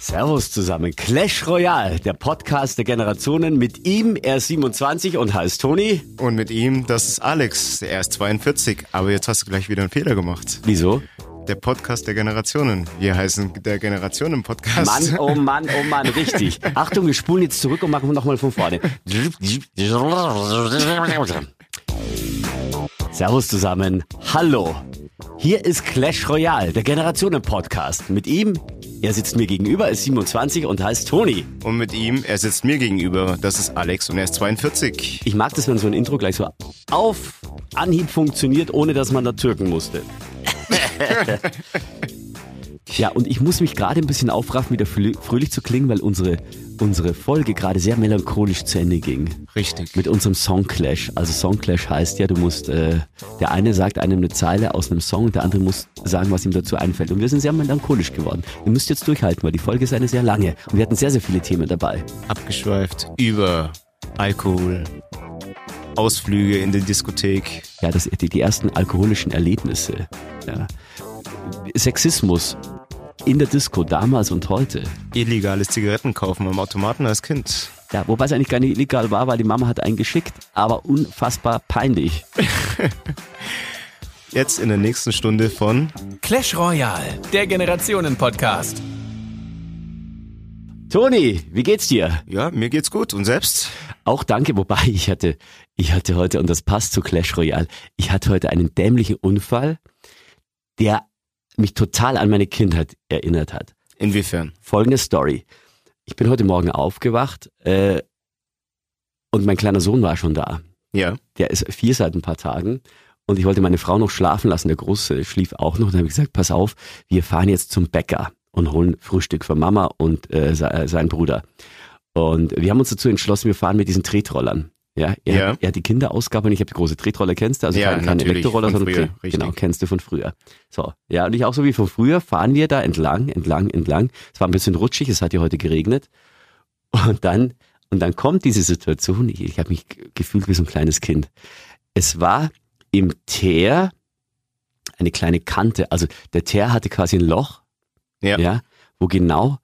Servus zusammen. Clash Royale, der Podcast der Generationen. Mit ihm, er ist 27 und heißt Toni. Und mit ihm, das ist Alex, er ist 42. Aber jetzt hast du gleich wieder einen Fehler gemacht. Wieso? Der Podcast der Generationen. Wir heißen der Generationen-Podcast. Mann, oh Mann, oh Mann, richtig. Achtung, wir spulen jetzt zurück und machen nochmal von vorne. Servus zusammen. Hallo. Hier ist Clash Royale, der Generationen-Podcast. Mit ihm, er sitzt mir gegenüber, ist 27 und heißt Toni. Und mit ihm, er sitzt mir gegenüber, das ist Alex und er ist 42. Ich mag das, wenn so ein Intro gleich so auf Anhieb funktioniert, ohne dass man da türken musste. ja, und ich muss mich gerade ein bisschen aufraffen, wieder fröhlich zu klingen, weil unsere, unsere Folge gerade sehr melancholisch zu Ende ging. Richtig. Mit unserem Songclash. Also Songclash heißt ja, du musst, äh, der eine sagt einem eine Zeile aus einem Song und der andere muss sagen, was ihm dazu einfällt. Und wir sind sehr melancholisch geworden. Ihr müsst jetzt durchhalten, weil die Folge ist eine sehr lange und wir hatten sehr, sehr viele Themen dabei. Abgeschweift über Alkohol, Ausflüge in die Diskothek. Ja, das, die, die ersten alkoholischen Erlebnisse. Ja. Sexismus in der Disco damals und heute. Illegales Zigaretten kaufen am Automaten als Kind. Ja, wobei es eigentlich gar nicht illegal war, weil die Mama hat einen geschickt, aber unfassbar peinlich. Jetzt in der nächsten Stunde von Clash Royale, der Generationen-Podcast. Toni, wie geht's dir? Ja, mir geht's gut. Und selbst? Auch danke, wobei ich hatte, ich hatte heute, und das passt zu Clash Royale, ich hatte heute einen dämlichen Unfall, der mich total an meine Kindheit erinnert hat. Inwiefern? Folgende Story. Ich bin heute Morgen aufgewacht äh, und mein kleiner Sohn war schon da. Ja. Der ist vier seit ein paar Tagen und ich wollte meine Frau noch schlafen lassen. Der Große schlief auch noch. Und dann habe ich gesagt, pass auf, wir fahren jetzt zum Bäcker und holen Frühstück für Mama und äh, sein Bruder. Und wir haben uns dazu entschlossen, wir fahren mit diesen Tretrollern. Ja, er, ja. er hat die Kinderausgabe und ich habe die große Tretroller, kennst du? Also ja, keine, keine Elektroroller, sondern früher, genau, kennst du von früher. So, ja, und ich auch so wie von früher fahren wir da entlang, entlang, entlang. Es war ein bisschen rutschig, es hat ja heute geregnet. Und dann, und dann kommt diese Situation, ich, ich habe mich gefühlt wie so ein kleines Kind. Es war im Teer eine kleine Kante, also der Teer hatte quasi ein Loch, ja, ja wo genau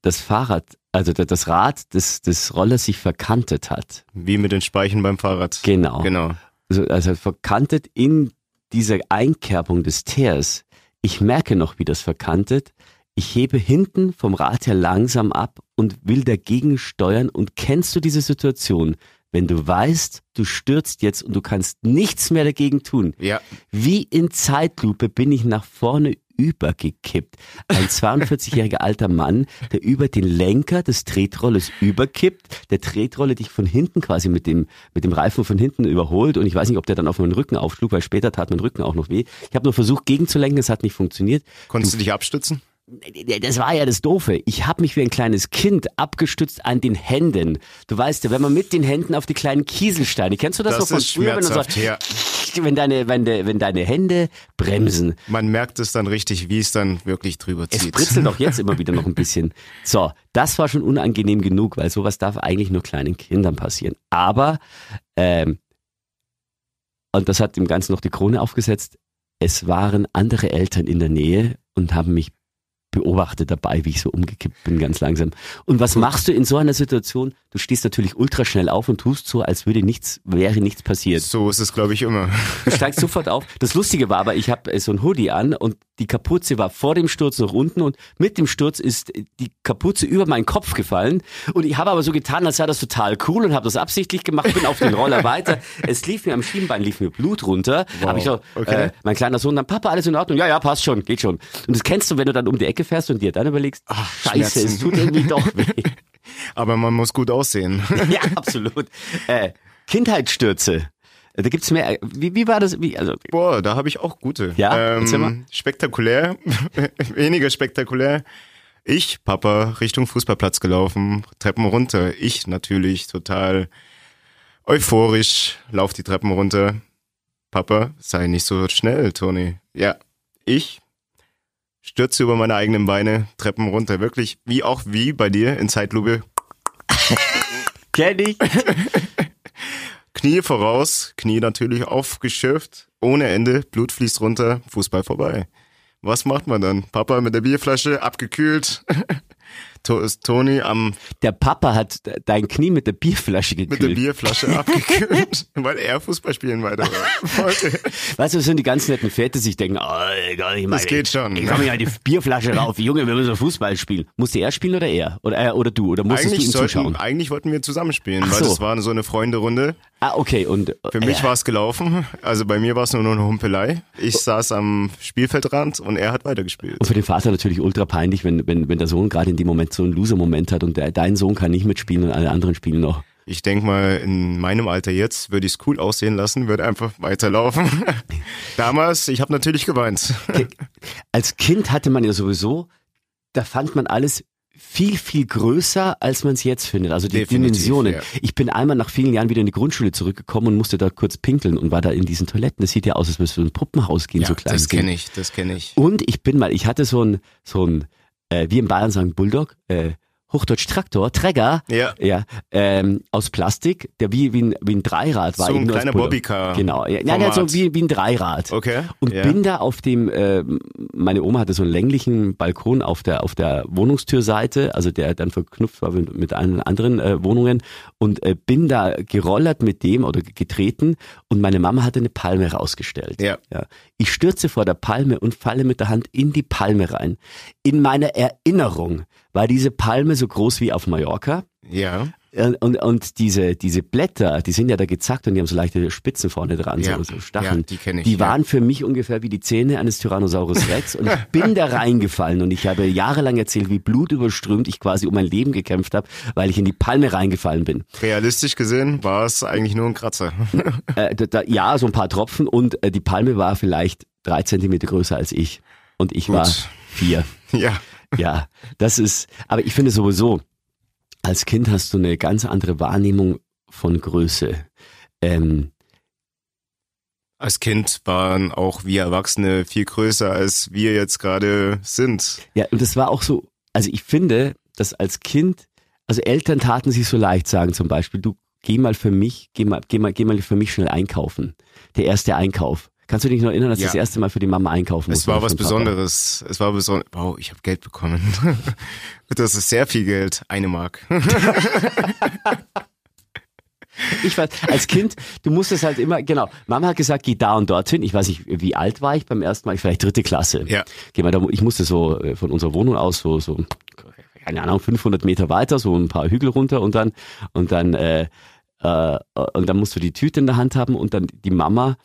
das Fahrrad also das Rad des, des Rollers sich verkantet hat. Wie mit den Speichen beim Fahrrad. Genau. Genau. Also, also verkantet in dieser Einkerbung des Teers. Ich merke noch, wie das verkantet. Ich hebe hinten vom Rad her langsam ab und will dagegen steuern. Und kennst du diese Situation, wenn du weißt, du stürzt jetzt und du kannst nichts mehr dagegen tun? Ja. Wie in Zeitlupe bin ich nach vorne übergekippt. Ein 42-jähriger alter Mann, der über den Lenker des Tretrollers überkippt, der Tretrolle dich von hinten quasi mit dem, mit dem Reifen von hinten überholt und ich weiß nicht, ob der dann auf meinen Rücken aufschlug, weil später tat mein Rücken auch noch weh. Ich habe nur versucht gegenzulenken, es hat nicht funktioniert. Konntest du, du dich abstützen? das war ja das Doofe. Ich habe mich wie ein kleines Kind abgestützt an den Händen. Du weißt ja, wenn man mit den Händen auf die kleinen Kieselsteine, kennst du das, das noch von früher, wenn, so, ja. Wenn, deine, wenn, de, wenn deine Hände bremsen. Man merkt es dann richtig, wie es dann wirklich drüber zieht. Es britzelt auch jetzt immer wieder noch ein bisschen. So, das war schon unangenehm genug, weil sowas darf eigentlich nur kleinen Kindern passieren. Aber, ähm, und das hat dem Ganzen noch die Krone aufgesetzt, es waren andere Eltern in der Nähe und haben mich beobachte dabei, wie ich so umgekippt bin, ganz langsam. Und was machst du in so einer Situation? Du stehst natürlich ultra schnell auf und tust so, als würde nichts, wäre nichts passiert. So ist es, glaube ich, immer. Du steigst sofort auf. Das Lustige war aber, ich habe äh, so ein Hoodie an und die Kapuze war vor dem Sturz noch unten und mit dem Sturz ist die Kapuze über meinen Kopf gefallen. Und ich habe aber so getan, als sei das total cool und habe das absichtlich gemacht, bin auf den Roller weiter. Es lief mir am Schienbein, lief mir Blut runter. Wow. Habe ich so, okay. äh, mein kleiner Sohn dann, Papa, alles in Ordnung? Ja, ja, passt schon, geht schon. Und das kennst du, wenn du dann um die Ecke fährst und dir dann überlegst, Ach, scheiße, Schmerzen. es tut irgendwie doch weh. Aber man muss gut aussehen. ja, absolut. Äh, Kindheitsstürze. Da gibt's mehr. Wie, wie war das? Wie, also, Boah, da habe ich auch gute. Ja, ähm, spektakulär, weniger spektakulär. Ich, Papa, Richtung Fußballplatz gelaufen, Treppen runter. Ich natürlich total euphorisch, lauf die Treppen runter. Papa, sei nicht so schnell, Toni. Ja, ich stürze über meine eigenen Beine, Treppen runter. Wirklich, wie auch wie bei dir in Zeitlupe. Kenn ich. Knie voraus, Knie natürlich aufgeschürft, ohne Ende, Blut fließt runter, Fußball vorbei. Was macht man dann? Papa mit der Bierflasche, abgekühlt. Toni am Der Papa hat dein Knie mit der Bierflasche gekühlt. mit der Bierflasche abgekühlt, weil er Fußball spielen weiter wollte. Weißt du, das sind die ganz netten Väter, die sich denken, oh, egal, ich meine, Das geht schon. Ich komme ja die Bierflasche rauf. Junge, wir müssen Fußball spielen. Musste er spielen oder er? Oder, er, oder du? Oder musstest du Eigentlich, ihm sollten, zuschauen? eigentlich wollten wir zusammenspielen, Ach weil so. das war so eine Freunde-Runde. Ah, okay. Und Für mich war es gelaufen. Also bei mir war es nur noch eine Humpelei. Oh. Ich saß am Spielfeldrand und er hat weitergespielt. Und für den Vater natürlich ultra peinlich, wenn, wenn, wenn der Sohn gerade in dem Moment so einen Loser-Moment hat und der, dein Sohn kann nicht mitspielen und alle anderen spielen noch. Ich denk mal, in meinem Alter jetzt würde ich es cool aussehen lassen, würde einfach weiterlaufen. Damals, ich habe natürlich geweint. Als Kind hatte man ja sowieso, da fand man alles viel, viel größer, als man es jetzt findet. Also die Definitiv, Dimensionen. ja. Ich bin einmal nach vielen Jahren wieder in die Grundschule zurückgekommen und musste da kurz pinkeln und war da in diesen Toiletten. Das sieht ja aus, als in ein Puppenhaus gehen, so klein. das kenne ich, das kenne ich. Und ich bin mal, ich hatte so ein, so ein, äh, wie in Bayern sagen, Bulldog, äh, Hochdeutsch Traktor, Träger, Ja. ja ähm, aus Plastik, der wie, wie, ein, wie ein Dreirad war. So ein kleiner. Bobbycar Genau, ja, ja, ja, so wie, wie ein Dreirad. Okay. Und ja. bin da auf dem, äh, meine Oma hatte so einen länglichen Balkon auf der auf der Wohnungstürseite, also der dann verknüpft war mit, mit allen anderen äh, Wohnungen und äh, bin da gerollert mit dem oder getreten und meine Mama hatte eine Palme rausgestellt. Ja. Ja. Ich stürze vor der Palme und falle mit der Hand in die Palme rein. In meiner Erinnerung war diese Palme so groß wie auf Mallorca. Ja. Und, und diese, diese Blätter, die sind ja da gezackt und die haben so leichte Spitzen vorne dran, Ja, so, so Stacheln. ja, die kenn ich, Die ja. waren für mich ungefähr wie die Zähne eines Tyrannosaurus Rex und ich bin da reingefallen und ich habe jahrelang erzählt, wie blutüberströmt ich quasi um mein Leben gekämpft habe, weil ich in die Palme reingefallen bin. Realistisch gesehen war es eigentlich nur ein Kratzer. Äh, da, da, ja, so ein paar Tropfen und äh, die Palme war vielleicht drei Zentimeter größer als ich und ich Gut. war vier. ja. Ja, das ist, aber ich finde sowieso, als Kind hast du eine ganz andere Wahrnehmung von Größe. Ähm, Als Kind waren auch wir Erwachsene viel größer, als wir jetzt gerade sind. ja, und das war auch so, also ich finde, dass als Kind, also Eltern taten sich so leicht sagen zum Beispiel, du geh mal für mich, geh mal, geh mal, geh mal für mich schnell einkaufen. Der erste Einkauf. Kannst du dich noch erinnern, dass du Ja. das erste Mal für die Mama einkaufen Es musst? war was? Besonderes. Es war besonders. Wow, ich habe Geld bekommen. Das ist sehr viel Geld. Eine Mark. Ich weiß, als Kind, du musstest halt immer, genau, Mama hat gesagt, geh da und dorthin. Ich weiß nicht, wie alt war ich beim ersten Mal? Vielleicht dritte Klasse. Ja. Geh mal da, ich musste so äh, von unserer Wohnung aus so, so, keine Ahnung, 500 Meter weiter, so ein paar Hügel runter und dann, und dann, äh, äh, und dann musst du die Tüte in der Hand haben und dann die Mama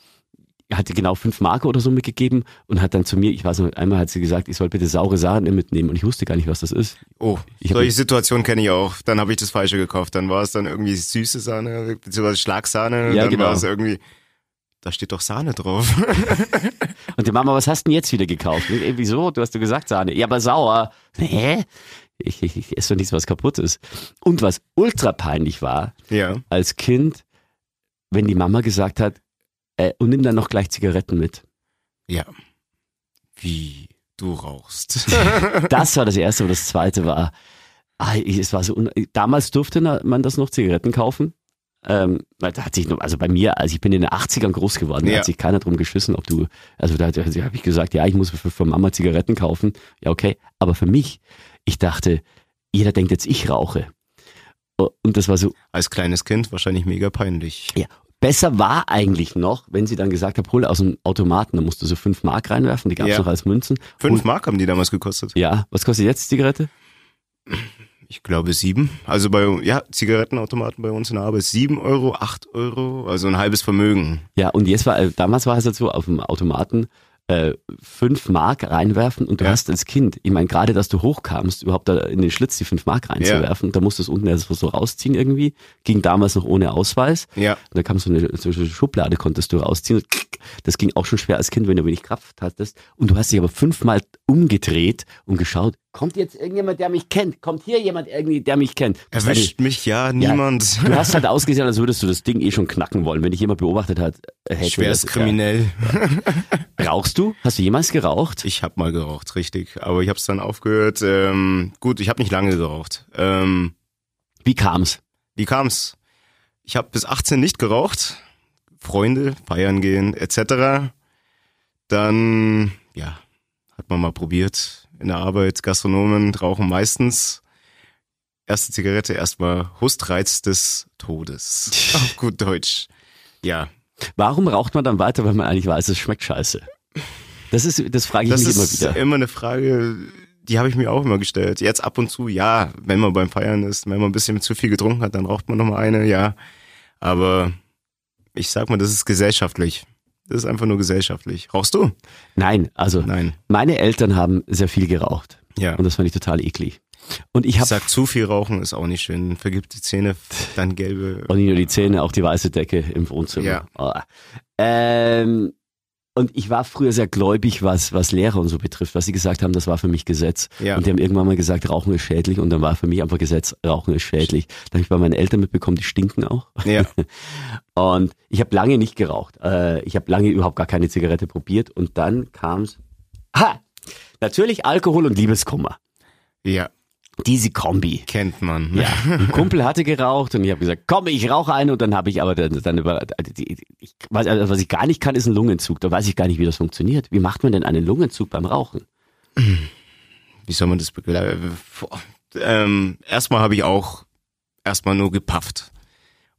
hatte genau fünf Marke oder so mitgegeben und hat dann zu mir, ich weiß noch, einmal hat sie gesagt, ich soll bitte saure Sahne mitnehmen und ich wusste gar nicht, was das ist. Oh, Ich solche Situationen kenne ich auch. Dann habe ich das Falsche gekauft. Dann war es dann irgendwie süße Sahne, beziehungsweise Schlagsahne. Ja, dann genau. war es irgendwie, da steht doch Sahne drauf. Und die Mama, was hast du denn jetzt wieder gekauft? Äh, Wieso? Du hast du gesagt Sahne. Ja, aber sauer. Hä? Ich, ich, ich esse doch nichts, was kaputt ist. Und was ultra peinlich war, ja. als Kind, wenn die Mama gesagt hat, äh, und nimm dann noch gleich Zigaretten mit. Ja. Wie du rauchst. Das war das Erste und das Zweite war, ah, es war so, damals durfte man das noch Zigaretten kaufen. Ähm, da hat sich, also bei mir, also ich bin in den 80ern groß geworden, da Ja. hat sich keiner drum geschissen, ob du, also da, da habe ich gesagt, ja, ich muss für, für Mama Zigaretten kaufen. Ja, okay. Aber für mich, ich dachte, jeder denkt jetzt, ich rauche. Und das war so, Als kleines Kind wahrscheinlich mega peinlich. ja. Besser war eigentlich noch, wenn sie dann gesagt hat, hol aus dem Automaten, da musst du so fünf Mark reinwerfen, die gab's Ja. noch als Münzen. Fünf Mark haben die damals gekostet. Ja, was kostet jetzt die Zigarette? Ich glaube sieben. Also bei, ja, Zigarettenautomaten bei uns in der Arbeit. Sieben Euro, acht Euro, also ein halbes Vermögen. Ja, und jetzt war, damals war es halt so, auf dem Automaten äh, fünf Mark reinwerfen und du Ja. hast als Kind, ich meine, gerade, dass du hochkamst, überhaupt da in den Schlitz die fünf Mark reinzuwerfen, da musstest du unten erst so rausziehen irgendwie, ging damals noch ohne Ausweis. Ja. Und da kam so eine, so eine Schublade, konntest du rausziehen. Das ging auch schon schwer als Kind, wenn du wenig Kraft hattest. Und du hast dich aber fünfmal umgedreht und geschaut, kommt jetzt irgendjemand, der mich kennt? Kommt hier jemand irgendwie, der mich kennt? Erwischt mich ja niemand. Du hast halt ausgesehen, als würdest du das Ding eh schon knacken wollen. Wenn dich jemand beobachtet hat, äh, hätte Schweres das- kriminell. Ja. Rauchst du? Hast du jemals geraucht? Ich habe mal geraucht, richtig. Aber ich habe es dann aufgehört. Ähm, gut, ich habe nicht lange geraucht. Ähm, Wie kam's? wie kam's? Ich habe bis 18 nicht geraucht. Freunde, feiern gehen, etc. Dann, ja, hat man mal probiert. In der Arbeit, Gastronomen rauchen meistens. erste Zigarette erstmal Hustreiz des Todes. Auf gut Deutsch. Ja. Warum raucht man dann weiter, wenn man eigentlich weiß, es schmeckt scheiße? Das ist, das frage ich Das mich immer ist wieder. immer eine Frage, die habe ich mir auch immer gestellt. Jetzt ab und zu, ja, wenn man beim Feiern ist, wenn man ein bisschen zu viel getrunken hat, dann raucht man noch mal eine, ja. Aber ich sag mal, das ist gesellschaftlich. Das ist einfach nur gesellschaftlich. Rauchst du? Nein, also Nein. meine Eltern haben sehr viel geraucht. Ja. Und das fand ich total eklig. Und ich Ich habe sag, zu viel rauchen ist auch nicht schön. Vergibt die Zähne, dann gelbe. Und nicht nur die Zähne, auch die weiße Decke im Wohnzimmer. Ja. Oh. Ähm, und ich war früher sehr gläubig, was, was Lehrer und so betrifft. Was sie gesagt haben, das war für mich Gesetz. Ja. Und die haben irgendwann mal gesagt, Rauchen ist schädlich. Und dann war für mich einfach Gesetz, Rauchen ist schädlich. Da habe ich bei meinen Eltern mitbekommen, die stinken auch. Ja. Und ich habe lange nicht geraucht. Äh, ich habe lange überhaupt gar keine Zigarette probiert. Und dann kam's. Ha! Natürlich Alkohol und Liebeskummer. Ja. Diese Kombi. Kennt man. Ja, ein Kumpel hatte geraucht und ich habe gesagt, komm, ich rauche eine und dann habe ich aber dann, dann über, die, ich weiß, also was ich gar nicht kann, ist ein Lungenzug. Da weiß ich gar nicht, wie das funktioniert. Wie macht man denn einen Lungenzug beim Rauchen? Wie soll man das begleiten? Ähm, erstmal habe ich auch erstmal nur gepafft.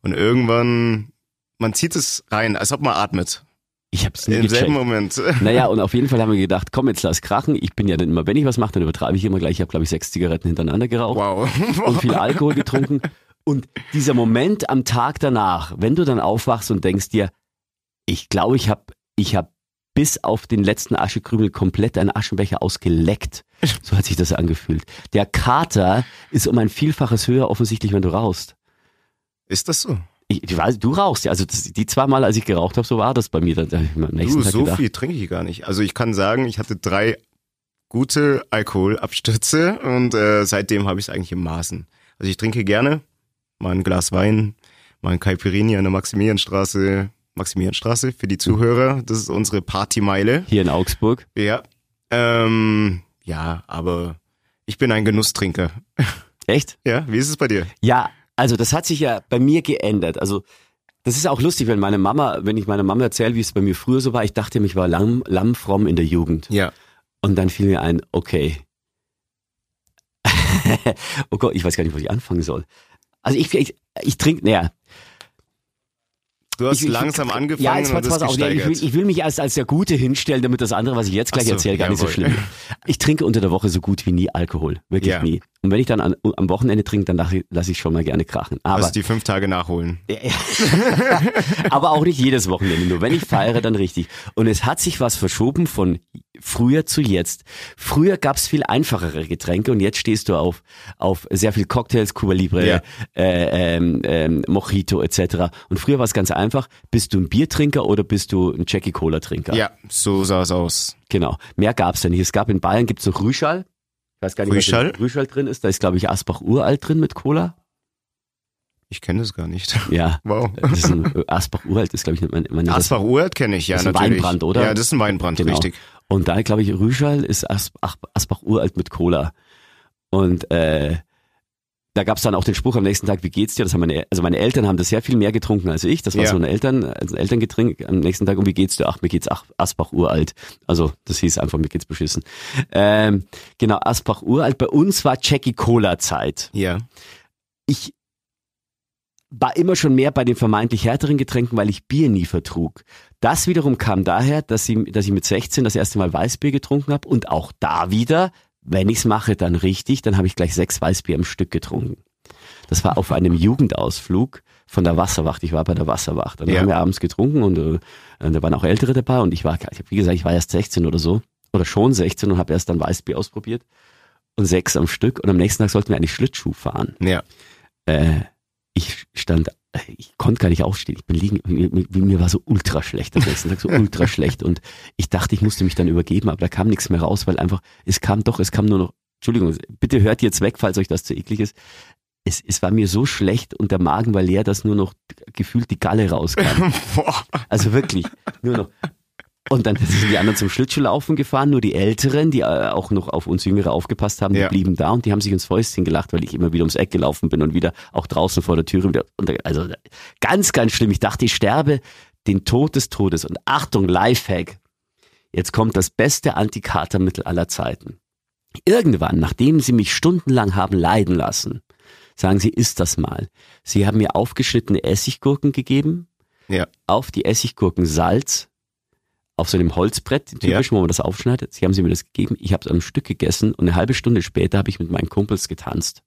Und irgendwann, man zieht es rein, als ob man atmet. Ich habe es nie Im gecheckt. selben Moment. Naja, und auf jeden Fall haben wir gedacht, komm, jetzt lass krachen. Ich bin ja dann immer, wenn ich was mache, dann übertreibe ich immer gleich. Ich habe, glaube ich, sechs Zigaretten hintereinander geraucht Wow. und viel Alkohol getrunken. Und dieser Moment am Tag danach, wenn du dann aufwachst und denkst dir, ich glaube, ich habe ich hab bis auf den letzten Aschekrümel komplett einen Aschenbecher ausgeleckt. So hat sich das angefühlt. Der Kater ist um ein Vielfaches höher offensichtlich, wenn du rauchst. Ist das so? Ich, ich weiß, du rauchst ja. Also das, die zwei Mal, als ich geraucht habe, so war das bei mir. Dann mir am nächsten Du, Tag so gedacht, viel trinke ich gar nicht. Also ich kann sagen, ich hatte drei gute Alkoholabstürze und äh, seitdem habe ich es eigentlich im Maßen. Also ich trinke gerne mal ein Glas Wein, mal ein Caipirinha an der Maximilianstraße. Maximilianstraße für die Zuhörer, das ist unsere Partymeile. hier in Augsburg. Ja. Ähm, ja, aber ich bin ein Genusstrinker. Echt? Ja, wie ist es bei dir? Ja, also das hat sich ja bei mir geändert. Also das ist auch lustig, wenn meine Mama, wenn ich meiner Mama erzähle, wie es bei mir früher so war, ich dachte, ich war lamm, lammfromm in der Jugend. Ja. Und dann fiel mir ein, okay. oh Gott, ich weiß gar nicht, wo ich anfangen soll. Also ich, ich, ich trinke, naja. Du hast ich, ich, langsam angefangen ja, jetzt und das auf, ja, ich, will, gesteigert. ich will mich als, als der Gute hinstellen, damit das andere, was ich jetzt gleich so, erzähle, gar nicht so jawohl. schlimm ist. Ich trinke unter der Woche so gut wie nie Alkohol. Wirklich Ja. nie. Und wenn ich dann an, am Wochenende trinke, dann lasse ich, lasse ich schon mal gerne krachen. Aber also die fünf Tage nachholen. aber auch nicht jedes Wochenende, nur wenn ich feiere, dann richtig. Und es hat sich was verschoben von früher zu jetzt. Früher gab's viel einfachere Getränke und jetzt stehst du auf, auf sehr viel Cocktails, Cuba Libre, Ja. äh, ähm, ähm, Mojito etc. Und früher war es ganz einfach, bist du ein Biertrinker oder bist du ein Jackie Cola Trinker? Ja, so sah es aus. Genau. Mehr gab's da nicht. Es gab in Bayern gibt's noch Rüschal. Ich weiß gar nicht, Rüschal? was Rüschal drin ist. Da ist, glaube ich, Asbach Uralt drin mit Cola. Ich kenne das gar nicht. Ja. Wow. Das ist ein, äh, Asbach Uralt ist, glaube ich, man, man Asbach Uralt kenne ich, ja, Das ist ein natürlich. Weinbrand, oder? Ja, das ist ein Weinbrand, Genau. richtig. Und da, glaube ich, Rüschal ist As Ach- Asbach uralt mit Cola. Und äh, da gab's dann auch den Spruch am nächsten Tag, wie geht's dir? Das haben meine, also meine Eltern haben das sehr viel mehr getrunken als ich. Das war Ja. so ein Eltern, also ein Elterngetränk am nächsten Tag. Und wie geht's dir? Ach, mir geht's ach, Asbach uralt. Also das hieß einfach, mir geht's beschissen. Ähm, genau, Asbach uralt. Bei uns war Jackie Cola Zeit. Ja. Ich war immer schon mehr bei den vermeintlich härteren Getränken, weil ich Bier nie vertrug. Das wiederum kam daher, dass ich, dass ich mit 16 das erste Mal Weißbier getrunken habe und auch da wieder, wenn ich's mache, dann richtig, dann habe ich gleich sechs Weißbier am Stück getrunken. Das war auf einem Jugendausflug von der Wasserwacht. Ich war bei der Wasserwacht. Und dann Ja. haben wir abends getrunken und äh, da waren auch Ältere dabei und ich war, ich hab, wie gesagt, ich war erst 16 oder so oder schon 16 und habe erst dann Weißbier ausprobiert und sechs am Stück und am nächsten Tag sollten wir eigentlich Schlittschuh fahren Ja. äh, ich stand, ich konnte gar nicht aufstehen. Ich bin liegen, mir, mir- war so ultra schlecht am nächsten Tag, so ultra schlecht. Und ich dachte, ich musste mich dann übergeben, aber da kam nichts mehr raus, weil einfach, es kam doch, es kam nur noch, Entschuldigung, bitte hört jetzt weg, falls euch das zu eklig ist. Es, es war mir so schlecht und der Magen war leer, dass nur noch gefühlt die Galle rauskam. Also wirklich, nur noch. Und dann sind die anderen zum Schlittschuhlaufen gefahren, nur die Älteren, die äh, auch noch auf uns Jüngere aufgepasst haben, die Ja. blieben da und die haben sich ins Fäustchen gelacht, weil ich immer wieder ums Eck gelaufen bin und wieder auch draußen vor der Türe wieder. Also ganz, ganz schlimm. Ich dachte, ich sterbe den Tod des Todes. Und Achtung, Lifehack. Jetzt kommt das beste Antikatermittel aller Zeiten. Irgendwann, nachdem sie mich stundenlang haben leiden lassen, sagen Sie, isst das mal. Sie haben mir aufgeschnittene Essiggurken gegeben, Ja. auf die Essiggurken Salz, auf so einem Holzbrett, typisch, wo man das aufschneidet. Sie haben sie mir das gegeben, ich habe es am Stück gegessen und eine halbe Stunde später habe ich mit meinen Kumpels getanzt.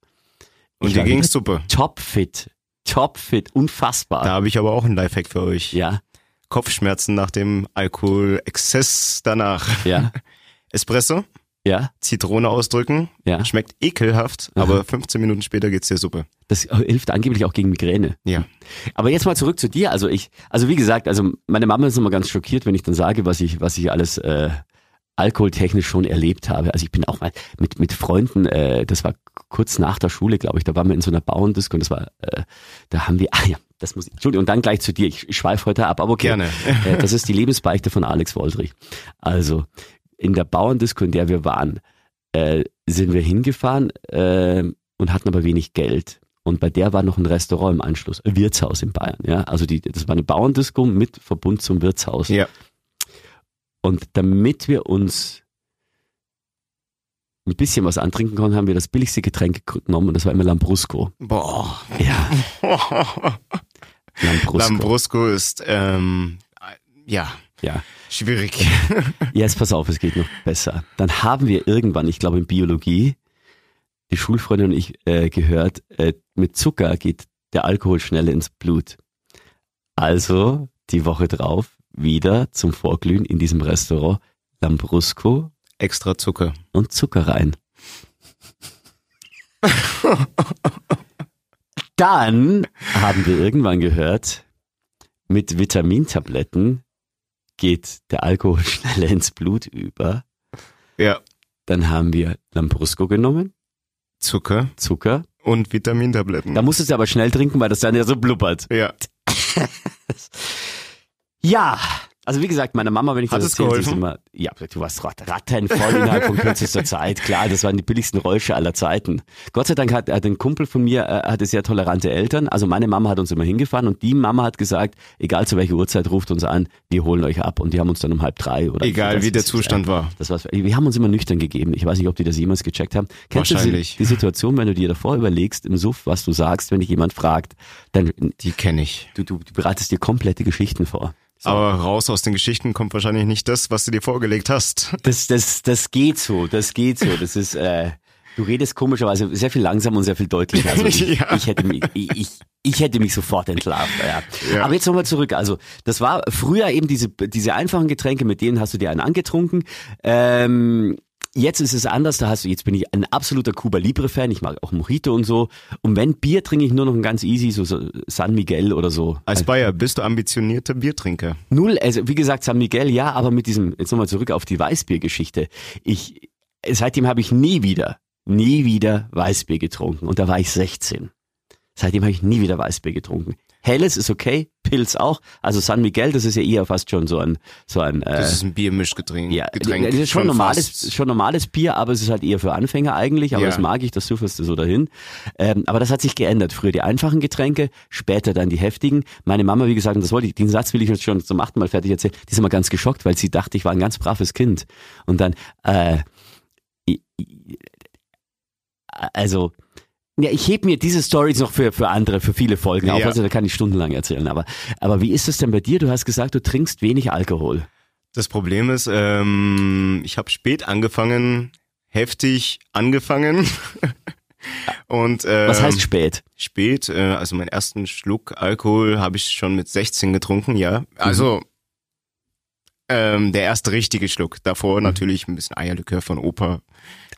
Und Ich dir ging's super. Topfit, topfit, unfassbar. Da habe ich aber auch einen Lifehack für euch. Ja, Kopfschmerzen nach dem Alkoholexzess danach. ja, Espresso, ja, Zitrone ausdrücken, ja. schmeckt ekelhaft, Aha. aber 15 Minuten später geht's dir super. Das hilft angeblich auch gegen Migräne. Ja. Aber jetzt mal zurück zu dir. Also ich, also wie gesagt, also meine Mama ist immer ganz schockiert, wenn ich dann sage, was ich, was ich alles äh, alkoholtechnisch schon erlebt habe. Also ich bin auch mal mit mit Freunden, äh, das war kurz nach der Schule, glaube ich, da waren wir in so einer Bauerndisco und das war, äh, da haben wir, ah ja, das muss ich, Entschuldigung, und dann gleich zu dir. Ich, ich schweife heute ab, aber okay. Gerne. Äh, das ist die Lebensbeichte von Alex Woldrich. Also in der Bauerndisco, in der wir waren, äh, sind wir hingefahren äh, und hatten aber wenig Geld. Und bei der war noch ein Restaurant im Anschluss, ein Wirtshaus in Bayern. Ja, also die, das war eine Bauerndisco mit Verbund zum Wirtshaus. Ja. Und damit wir uns ein bisschen was antrinken konnten, haben wir das billigste Getränk genommen und das war immer Lambrusco. Boah. Ja, Lambrusco. Lambrusco ist, ähm, ja, ja. schwierig. Jetzt pass auf, es geht noch besser. Dann haben wir irgendwann, ich glaube in Biologie, die Schulfreundin und ich äh, gehört, äh, mit Zucker geht der Alkohol schneller ins Blut. Also die Woche drauf wieder zum Vorglühen in diesem Restaurant Lambrusco Extra Zucker. und Zucker rein. Dann haben wir irgendwann gehört, mit Vitamintabletten geht der Alkohol schneller ins Blut über. Ja. Dann haben wir Lambrusco genommen, Zucker Zucker. und Vitamintabletten. Da musstest du aber schnell trinken, weil das dann ja so blubbert. ja. Ja, also wie gesagt, meine Mama, wenn ich Hat das erzähle, ist immer, ja, du warst rat- rattenvoll innerhalb von kürzester Zeit. Klar, das waren die billigsten Räusche aller Zeiten. Gott sei Dank hat, hat ein Kumpel von mir, äh, hatte sehr tolerante Eltern. Also meine Mama hat uns immer hingefahren und die Mama hat gesagt, egal zu welcher Uhrzeit, ruft uns an, wir holen euch ab. Und die haben uns dann um halb drei oder Egal wie der Zustand war. Das war's. Wir haben uns immer nüchtern gegeben. Ich weiß nicht, ob die das jemals gecheckt haben. Kennst du Wahrscheinlich. die, die Situation, wenn du dir davor überlegst, im Suff, was du sagst, wenn dich jemand fragt, dann Die kenne ich. du, du, du bereitest dir komplette Geschichten vor. So. Aber raus aus den Geschichten kommt wahrscheinlich nicht das, was du dir vorgelegt hast. Das, das, das geht so, das geht so. Das ist, äh, du redest komischerweise sehr viel langsamer und sehr viel deutlicher. Also ich, Ja. ich hätte mich, ich, ich, hätte mich sofort entlarvt. Ja. Ja. Aber jetzt nochmal zurück. Also das war früher eben diese, diese einfachen Getränke, mit denen hast du dir einen angetrunken. Ähm, Jetzt ist es anders, da hast du, jetzt bin ich ein absoluter Cuba Libre Fan, ich mag auch Mojito und so. Und wenn Bier trinke ich nur noch ein ganz easy, so, so San Miguel oder so. Als Bayer bist du ambitionierter Biertrinker. Null, also wie gesagt, San Miguel, ja, aber mit diesem, jetzt nochmal zurück auf die Weißbiergeschichte. Ich, seitdem habe ich nie wieder, nie wieder Weißbier getrunken. Und da war ich 16. Seitdem habe ich nie wieder Weißbier getrunken. Helles ist okay, Pilz auch. Also San Miguel, das ist ja eher fast schon so ein, so ein, äh, Das ist ein Biermischgetränk. ja, Getränk. das ist schon normales, fast. schon normales Bier, aber es ist halt eher für Anfänger eigentlich, aber Ja. das mag ich, das suffest du so dahin. Ähm, aber das hat sich geändert. Früher die einfachen Getränke, später dann die heftigen. Meine Mama, wie gesagt, und das wollte ich, den Satz will ich jetzt schon zum achten Mal fertig erzählen, die ist immer ganz geschockt, weil sie dachte, ich war ein ganz braves Kind. Und dann, äh, also, ja, ich heb mir diese Stories noch für, für andere, für viele Folgen auf, Ja. also da kann ich stundenlang erzählen. Aber, aber wie ist es denn bei dir? Du hast gesagt, du trinkst wenig Alkohol. Das Problem ist, ähm, ich habe spät angefangen, heftig angefangen. Und ähm, Was heißt spät? spät? Äh, also meinen ersten Schluck Alkohol habe ich schon mit 16 getrunken, ja. Also ähm, der erste richtige Schluck. Davor natürlich ein bisschen Eierlikör von Opa.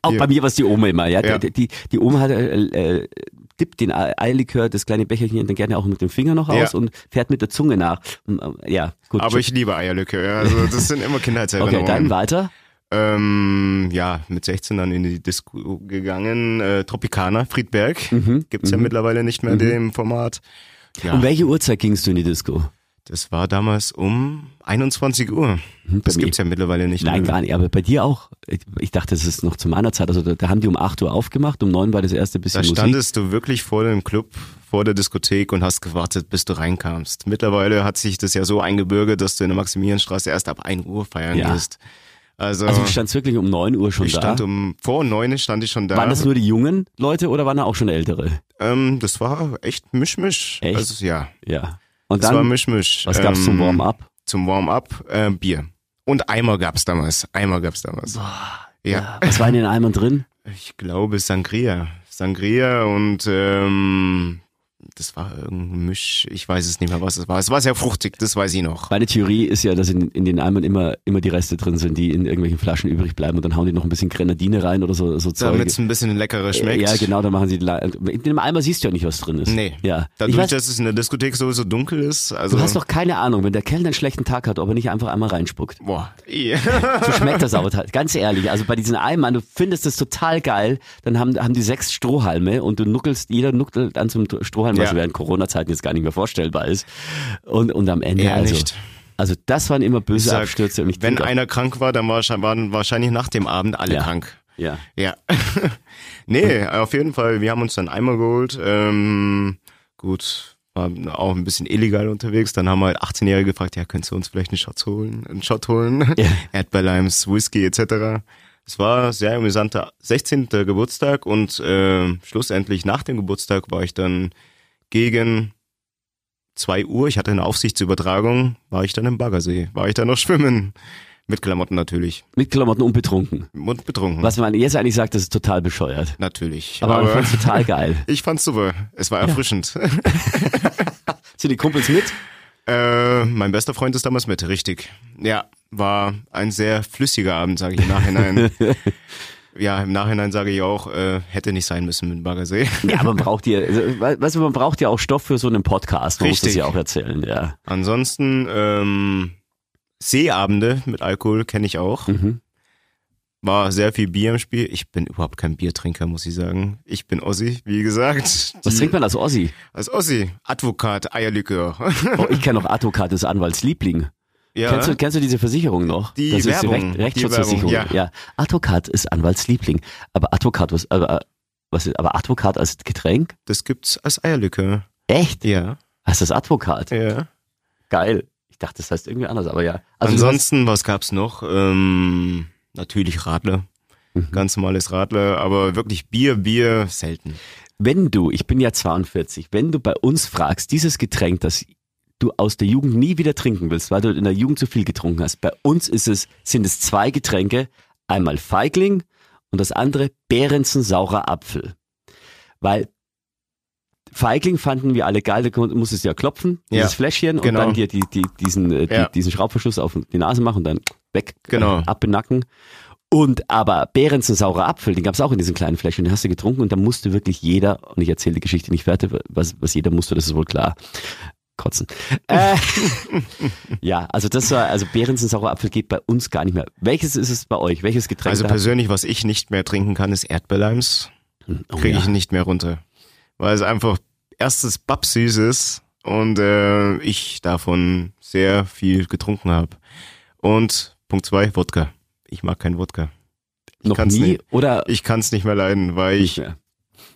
Auch Ja. bei mir war es die Oma immer, ja. Ja. Die, die, die Oma hat, äh, äh, dippt den Ei- Eierlikör, das kleine Becherchen, dann gerne auch mit dem Finger noch Ja. aus und fährt mit der Zunge nach. Und, äh, Ja, gut. Aber ich liebe Eierlikör. ja. Also das sind immer okay, Kindheitserinnerungen. dann weiter. Ähm, ja, mit 16 dann in die Disco gegangen. Äh, Tropicana, Friedberg. Mhm. Gibt's ja mittlerweile nicht mehr in dem Format. Ja, Um welche Uhrzeit gingst du in die Disco? Das war damals um 21 Uhr. Hm, bei Das mir- gibt's ja mittlerweile nicht Nein, mehr. gar nicht. Aber bei dir auch. Ich, dachte, das ist noch zu meiner Zeit. Also da, da haben die um 8 Uhr aufgemacht, um 9 war das erste bisschen Da Musik. standest du wirklich vor dem Club, vor der Diskothek und hast gewartet, bis du reinkamst. Mittlerweile hat sich das ja so eingebürgert, dass du in der Maximilianstraße erst ab 1 Uhr feiern Ja. gehst. Also, Also du standst wirklich um 9 Uhr schon ich da. stand um vor neun stand ich schon da. waren das nur die jungen Leute oder waren da auch schon ältere? ähm, das war echt Mischmisch. Echt? Also ja, Ja. Und das war dann, Mischmisch. was gab's zum Ähm, Warm-up? Zum Warm-up äh, Bier. Und Eimer gab's damals. Eimer gab's damals. Ja. Was war in den Eimern drin? Ich glaube Sangria. Sangria und ähm, das war irgendein Misch, ich weiß es nicht mehr, was es war. Es war sehr fruchtig, das weiß ich noch. Meine Theorie ist ja, dass in, in den Eimern immer, immer die Reste drin sind, die in irgendwelchen Flaschen übrig bleiben und dann hauen die noch ein bisschen Grenadine rein oder so, so Zeug. Damit es ein bisschen leckerer schmeckt. Ja, genau, dann machen sie in dem Eimer siehst du ja nicht, was drin ist. Nee. Ja. Ich Dadurch, weiß, dass es in der Diskothek sowieso dunkel ist. Also, du hast doch keine Ahnung, wenn der Kellner einen schlechten Tag hat, ob er nicht einfach einmal reinspuckt. Boah. Ja. So schmeckt das aber halt, ganz ehrlich. Also bei diesen Eimern, du findest das total geil, dann haben, haben die sechs Strohhalme und du nuckelst, jeder nuckelt an zum Strohhalm, was Ja. während Corona-Zeiten jetzt gar nicht mehr vorstellbar ist. Und, und am Ende, Eher also, nicht. also das waren immer böse sag, Abstürze. Und ich wenn einer krank war, dann war, waren wahrscheinlich nach dem Abend alle Ja. krank. ja. Ja. nee, auf jeden Fall, wir haben uns dann Eimer geholt. Ähm, gut, war auch ein bisschen illegal unterwegs. Dann haben wir halt 18-Jährige gefragt, ja, könntest du uns vielleicht einen Shot holen? Einen Shot holen? Ja. Erdbeerlimes, Whisky etc. Es war ein sehr amüsanter 16. Geburtstag und äh, schlussendlich nach dem Geburtstag war ich dann gegen 2 Uhr, ich hatte eine Aufsichtsübertragung, war ich dann im Baggersee, war ich dann noch schwimmen. Mit Klamotten natürlich. Mit Klamotten und betrunken. Und betrunken. Was man jetzt eigentlich sagt, das ist total bescheuert. Natürlich. Aber, man fand's total geil. ich fand's super. Es war erfrischend. Sind die Kumpels mit? äh, mein bester Freund ist damals mit, richtig. Ja, war ein sehr flüssiger Abend, sage ich im Nachhinein. ja, im Nachhinein sage ich auch, äh, hätte nicht sein müssen mit dem Baggersee. Ja, man braucht ja, also, we- weißt du, man braucht ja auch Stoff für so einen Podcast. Man muss das Richtig. ja auch erzählen, ja. Ansonsten ähm, Seeabende mit Alkohol kenne ich auch. Mhm. War sehr viel Bier im Spiel. Ich bin überhaupt kein Biertrinker, muss ich sagen. Ich bin Ossi, wie gesagt. Was trinkt man als Ossi? Als Ossi. Advokat, Eierlikör. Oh, ich kenne noch Advokat des Anwaltsliebling. Ja. Kennst, du, kennst du diese Versicherung noch? Die das ist Werbung, Recht, die Rechtsschutzversicherung. Werbung, ja. Advokat ist Anwaltsliebling. Aber Advokat, was, aber, was ist, aber Advokat als Getränk? Das gibt's als Eierlikör. Echt? Ja. Heißt das Advokat? Ja. Geil. Ich dachte, das heißt irgendwie anders, aber ja. Also Ansonsten, was gab's noch? Ähm, natürlich Radler. Mhm. Ganz normales Radler, aber wirklich Bier, Bier selten. wenn du, ich bin ja 42, wenn du bei uns fragst, dieses Getränk, das du aus der Jugend nie wieder trinken willst, weil du in der Jugend zu viel getrunken hast, bei uns ist es, sind es zwei Getränke, einmal Feigling und das andere Behrensen saurer Apfel. Weil Feigling fanden wir alle geil, da musstest du ja klopfen, Ja, dieses Fläschchen genau. und dann dir die, die, diesen, äh, Ja. die, diesen Schraubverschluss auf die Nase machen und dann weg, Genau. äh, ab in den Nacken. Und aber Behrensen saurer Apfel, den gab's auch in diesen kleinen Fläschchen, den hast du getrunken und da musste wirklich jeder, und ich erzähle die Geschichte nicht fertig, was, was jeder musste, das ist wohl klar. Kotzen. äh, ja, also das war, also Behrensen saurer Apfel geht bei uns gar nicht mehr. Welches ist es bei euch? Welches Getränk? Also persönlich, was ich nicht mehr trinken kann, ist Erdbeerleims. oh, Kriege ja. ich nicht mehr runter. Weil es einfach erstes babsüß ist und äh, ich davon sehr viel getrunken habe. Und Punkt zwei, Wodka. Ich mag keinen Wodka. Noch kann's nie nicht. oder Ich kann es nicht mehr leiden, weil nicht ich mehr?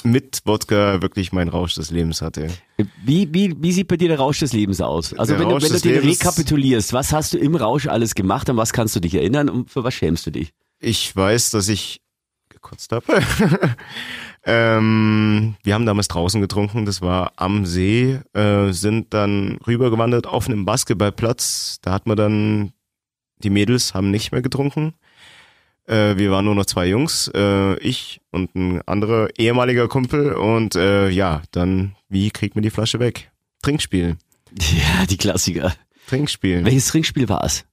Mit Wodka wirklich meinen Rausch des Lebens hatte. Wie, wie, wie sieht bei dir der Rausch des Lebens aus? Also Der wenn du, wenn du den Lebens- rekapitulierst, was hast du im Rausch alles gemacht, an was kannst du dich erinnern und für was schämst du dich? Ich weiß, dass ich gekotzt habe. ähm, wir haben damals draußen getrunken, das war am See, äh, sind dann rübergewandert auf einem Basketballplatz. Da hat man dann, die Mädels haben nicht mehr getrunken. Äh, wir waren nur noch zwei Jungs, äh, ich und ein anderer ehemaliger Kumpel. Und äh, ja, dann, wie kriegt man die Flasche weg? Trinkspiel. Ja, die Klassiker. Trinkspiel. Welches Trinkspiel war es?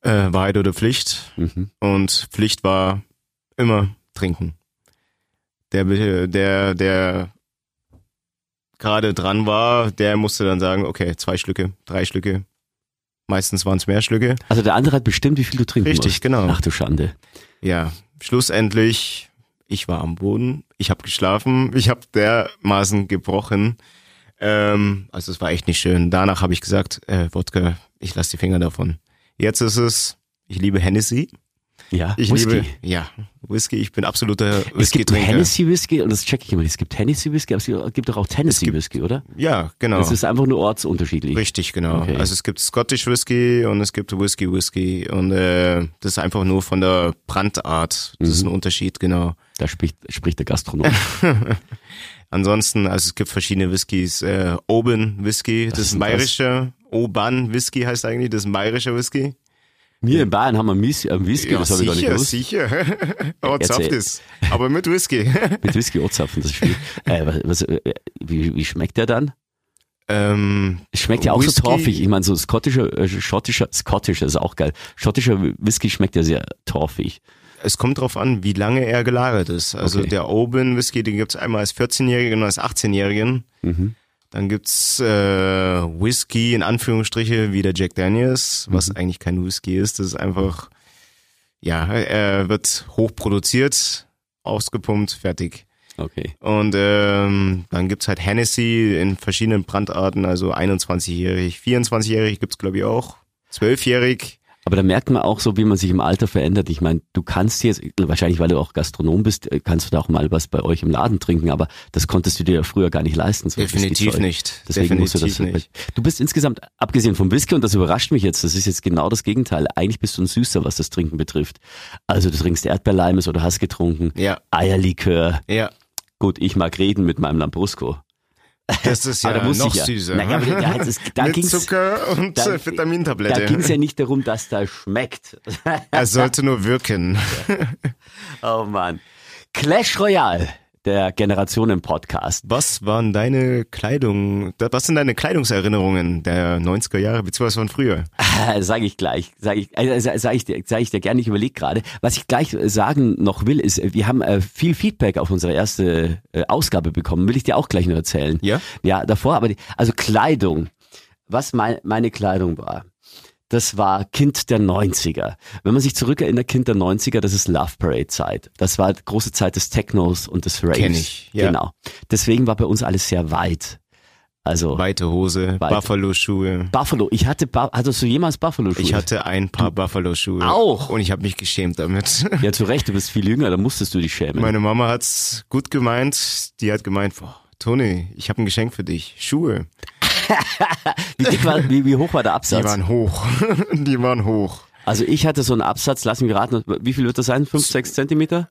Äh, Wahrheit oder Pflicht. Mhm. Und Pflicht war immer trinken. Der, der, der gerade dran war, der musste dann sagen, okay, zwei Schlücke, drei Schlücke. Meistens waren es mehr Schlücke. Also der andere hat bestimmt, wie viel du trinken Richtig, musst. genau. Ach du Schande. Ja, schlussendlich, ich war am Boden, ich habe geschlafen, ich habe dermaßen gebrochen. Ähm, also es war echt nicht schön. Danach habe ich gesagt, äh, Wodka, ich lasse die Finger davon. Jetzt ist es, ich liebe Hennessy. Ja, Ich Whisky. liebe, ja, Whisky. Ich bin absoluter Es gibt Whisky-Trinker. Hennessy Whisky und das check ich immer. Es gibt Hennessy Whisky, aber es gibt doch auch Tennessee Whisky, oder? Ja, genau. Das ist einfach nur ortsunterschiedlich. Richtig, genau. Okay. Also es gibt Scottish Whisky und es gibt Whisky Whisky und äh, das ist einfach nur von der Brandart. Das Mhm. ist ein Unterschied, genau. Da spricht, spricht der Gastronom. Ansonsten, also es gibt verschiedene Whiskys. Äh, Oban Whisky, das, ist ist denn das? bayerische. Oban Whisky heißt eigentlich, das ist ein bayerischer Whisky. Wir in Bayern haben einen Whisky, einen Whisky das habe ich gar nicht sicher, gewusst. sicher. Ortshaft Erzähl. ist. Aber mit Whisky. Mit Whisky Ortshaften, das ist schwierig. äh, was, was, äh, wie, wie schmeckt der dann? ähm, Es schmeckt ja auch Whisky- so torfig. Ich meine, so skottischer, äh, schottischer, skottischer ist auch geil. Schottischer Whisky schmeckt ja sehr torfig. es kommt drauf an, wie lange er gelagert ist. Also Okay. der Oban Whisky, den gibt's einmal als 14-Jährigen und als 18-Jährigen. Mhm. Dann gibt's äh, Whisky in Anführungsstriche wie der Jack Daniels, was eigentlich kein Whisky ist. Das ist einfach, ja, er wird hochproduziert, ausgepumpt, fertig. Okay. Und ähm, dann gibt's halt Hennessy in verschiedenen Brandarten, also 21-jährig, 24-jährig gibt's glaube ich auch, 12-jährig. Aber da merkt man auch so, wie man sich im Alter verändert. Ich meine, du kannst jetzt, wahrscheinlich weil du auch Gastronom bist, äh, kannst du da auch mal was bei euch im Laden trinken, aber das konntest du dir ja früher gar nicht leisten. So Definitiv nicht. Deswegen musst du das. Definitiv nicht. Du bist insgesamt, abgesehen vom Whisky, und das überrascht mich jetzt, das ist jetzt genau das Gegenteil. Eigentlich bist du ein Süßer, was das Trinken betrifft. Also du trinkst Erdbeerleimes oder hast getrunken, Ja, Eierlikör. ja. Gut, ich mag reden mit meinem Lambrusco. Das ist ja noch ich ja. süßer. Naja, aber da- das- da Mit Zucker und da- Vitamintablette. Da ging es ja nicht darum, dass da schmeckt. er sollte nur wirken. oh Mann. Clash Royale, der Generationen-Podcast. Was waren deine Kleidung, was sind deine Kleidungserinnerungen der 90er Jahre, beziehungsweise von früher? Sage ich gleich, sage ich, äh, sag ich dir, sag ich dir gerne. Ich überlege gerade. Was ich gleich sagen noch will, ist, wir haben äh, viel Feedback auf unsere erste äh, Ausgabe bekommen. Will ich dir auch gleich nur erzählen. Ja? Ja, davor, aber die, also Kleidung. Was mein, meine Kleidung war. Das war Kind der 90er. Wenn man sich zurückerinnert, Kind der 90er, das ist Love Parade Zeit. Das war die große Zeit des Technos und des Raves. Kenn ich, ja. Genau. Deswegen war bei uns alles sehr weit. Also Weite Hose. Buffalo-Schuhe. Buffalo. Ich hatte, Bu hattest du jemals Buffalo Schuhe? Ich hatte ein paar Buffalo-Schuhe. Auch? Und ich habe mich geschämt damit. Ja, zu Recht, du bist viel jünger, da musstest du dich schämen. Meine Mama hat's gut gemeint. Die hat gemeint, boah, Toni, ich habe ein Geschenk für dich. Schuhe. Wie, dick war, wie, wie hoch war der Die Absatz? waren hoch. Die waren hoch. also ich hatte so einen Absatz, lass mich raten, wie viel wird das sein? Fünf, sechs Zentimeter?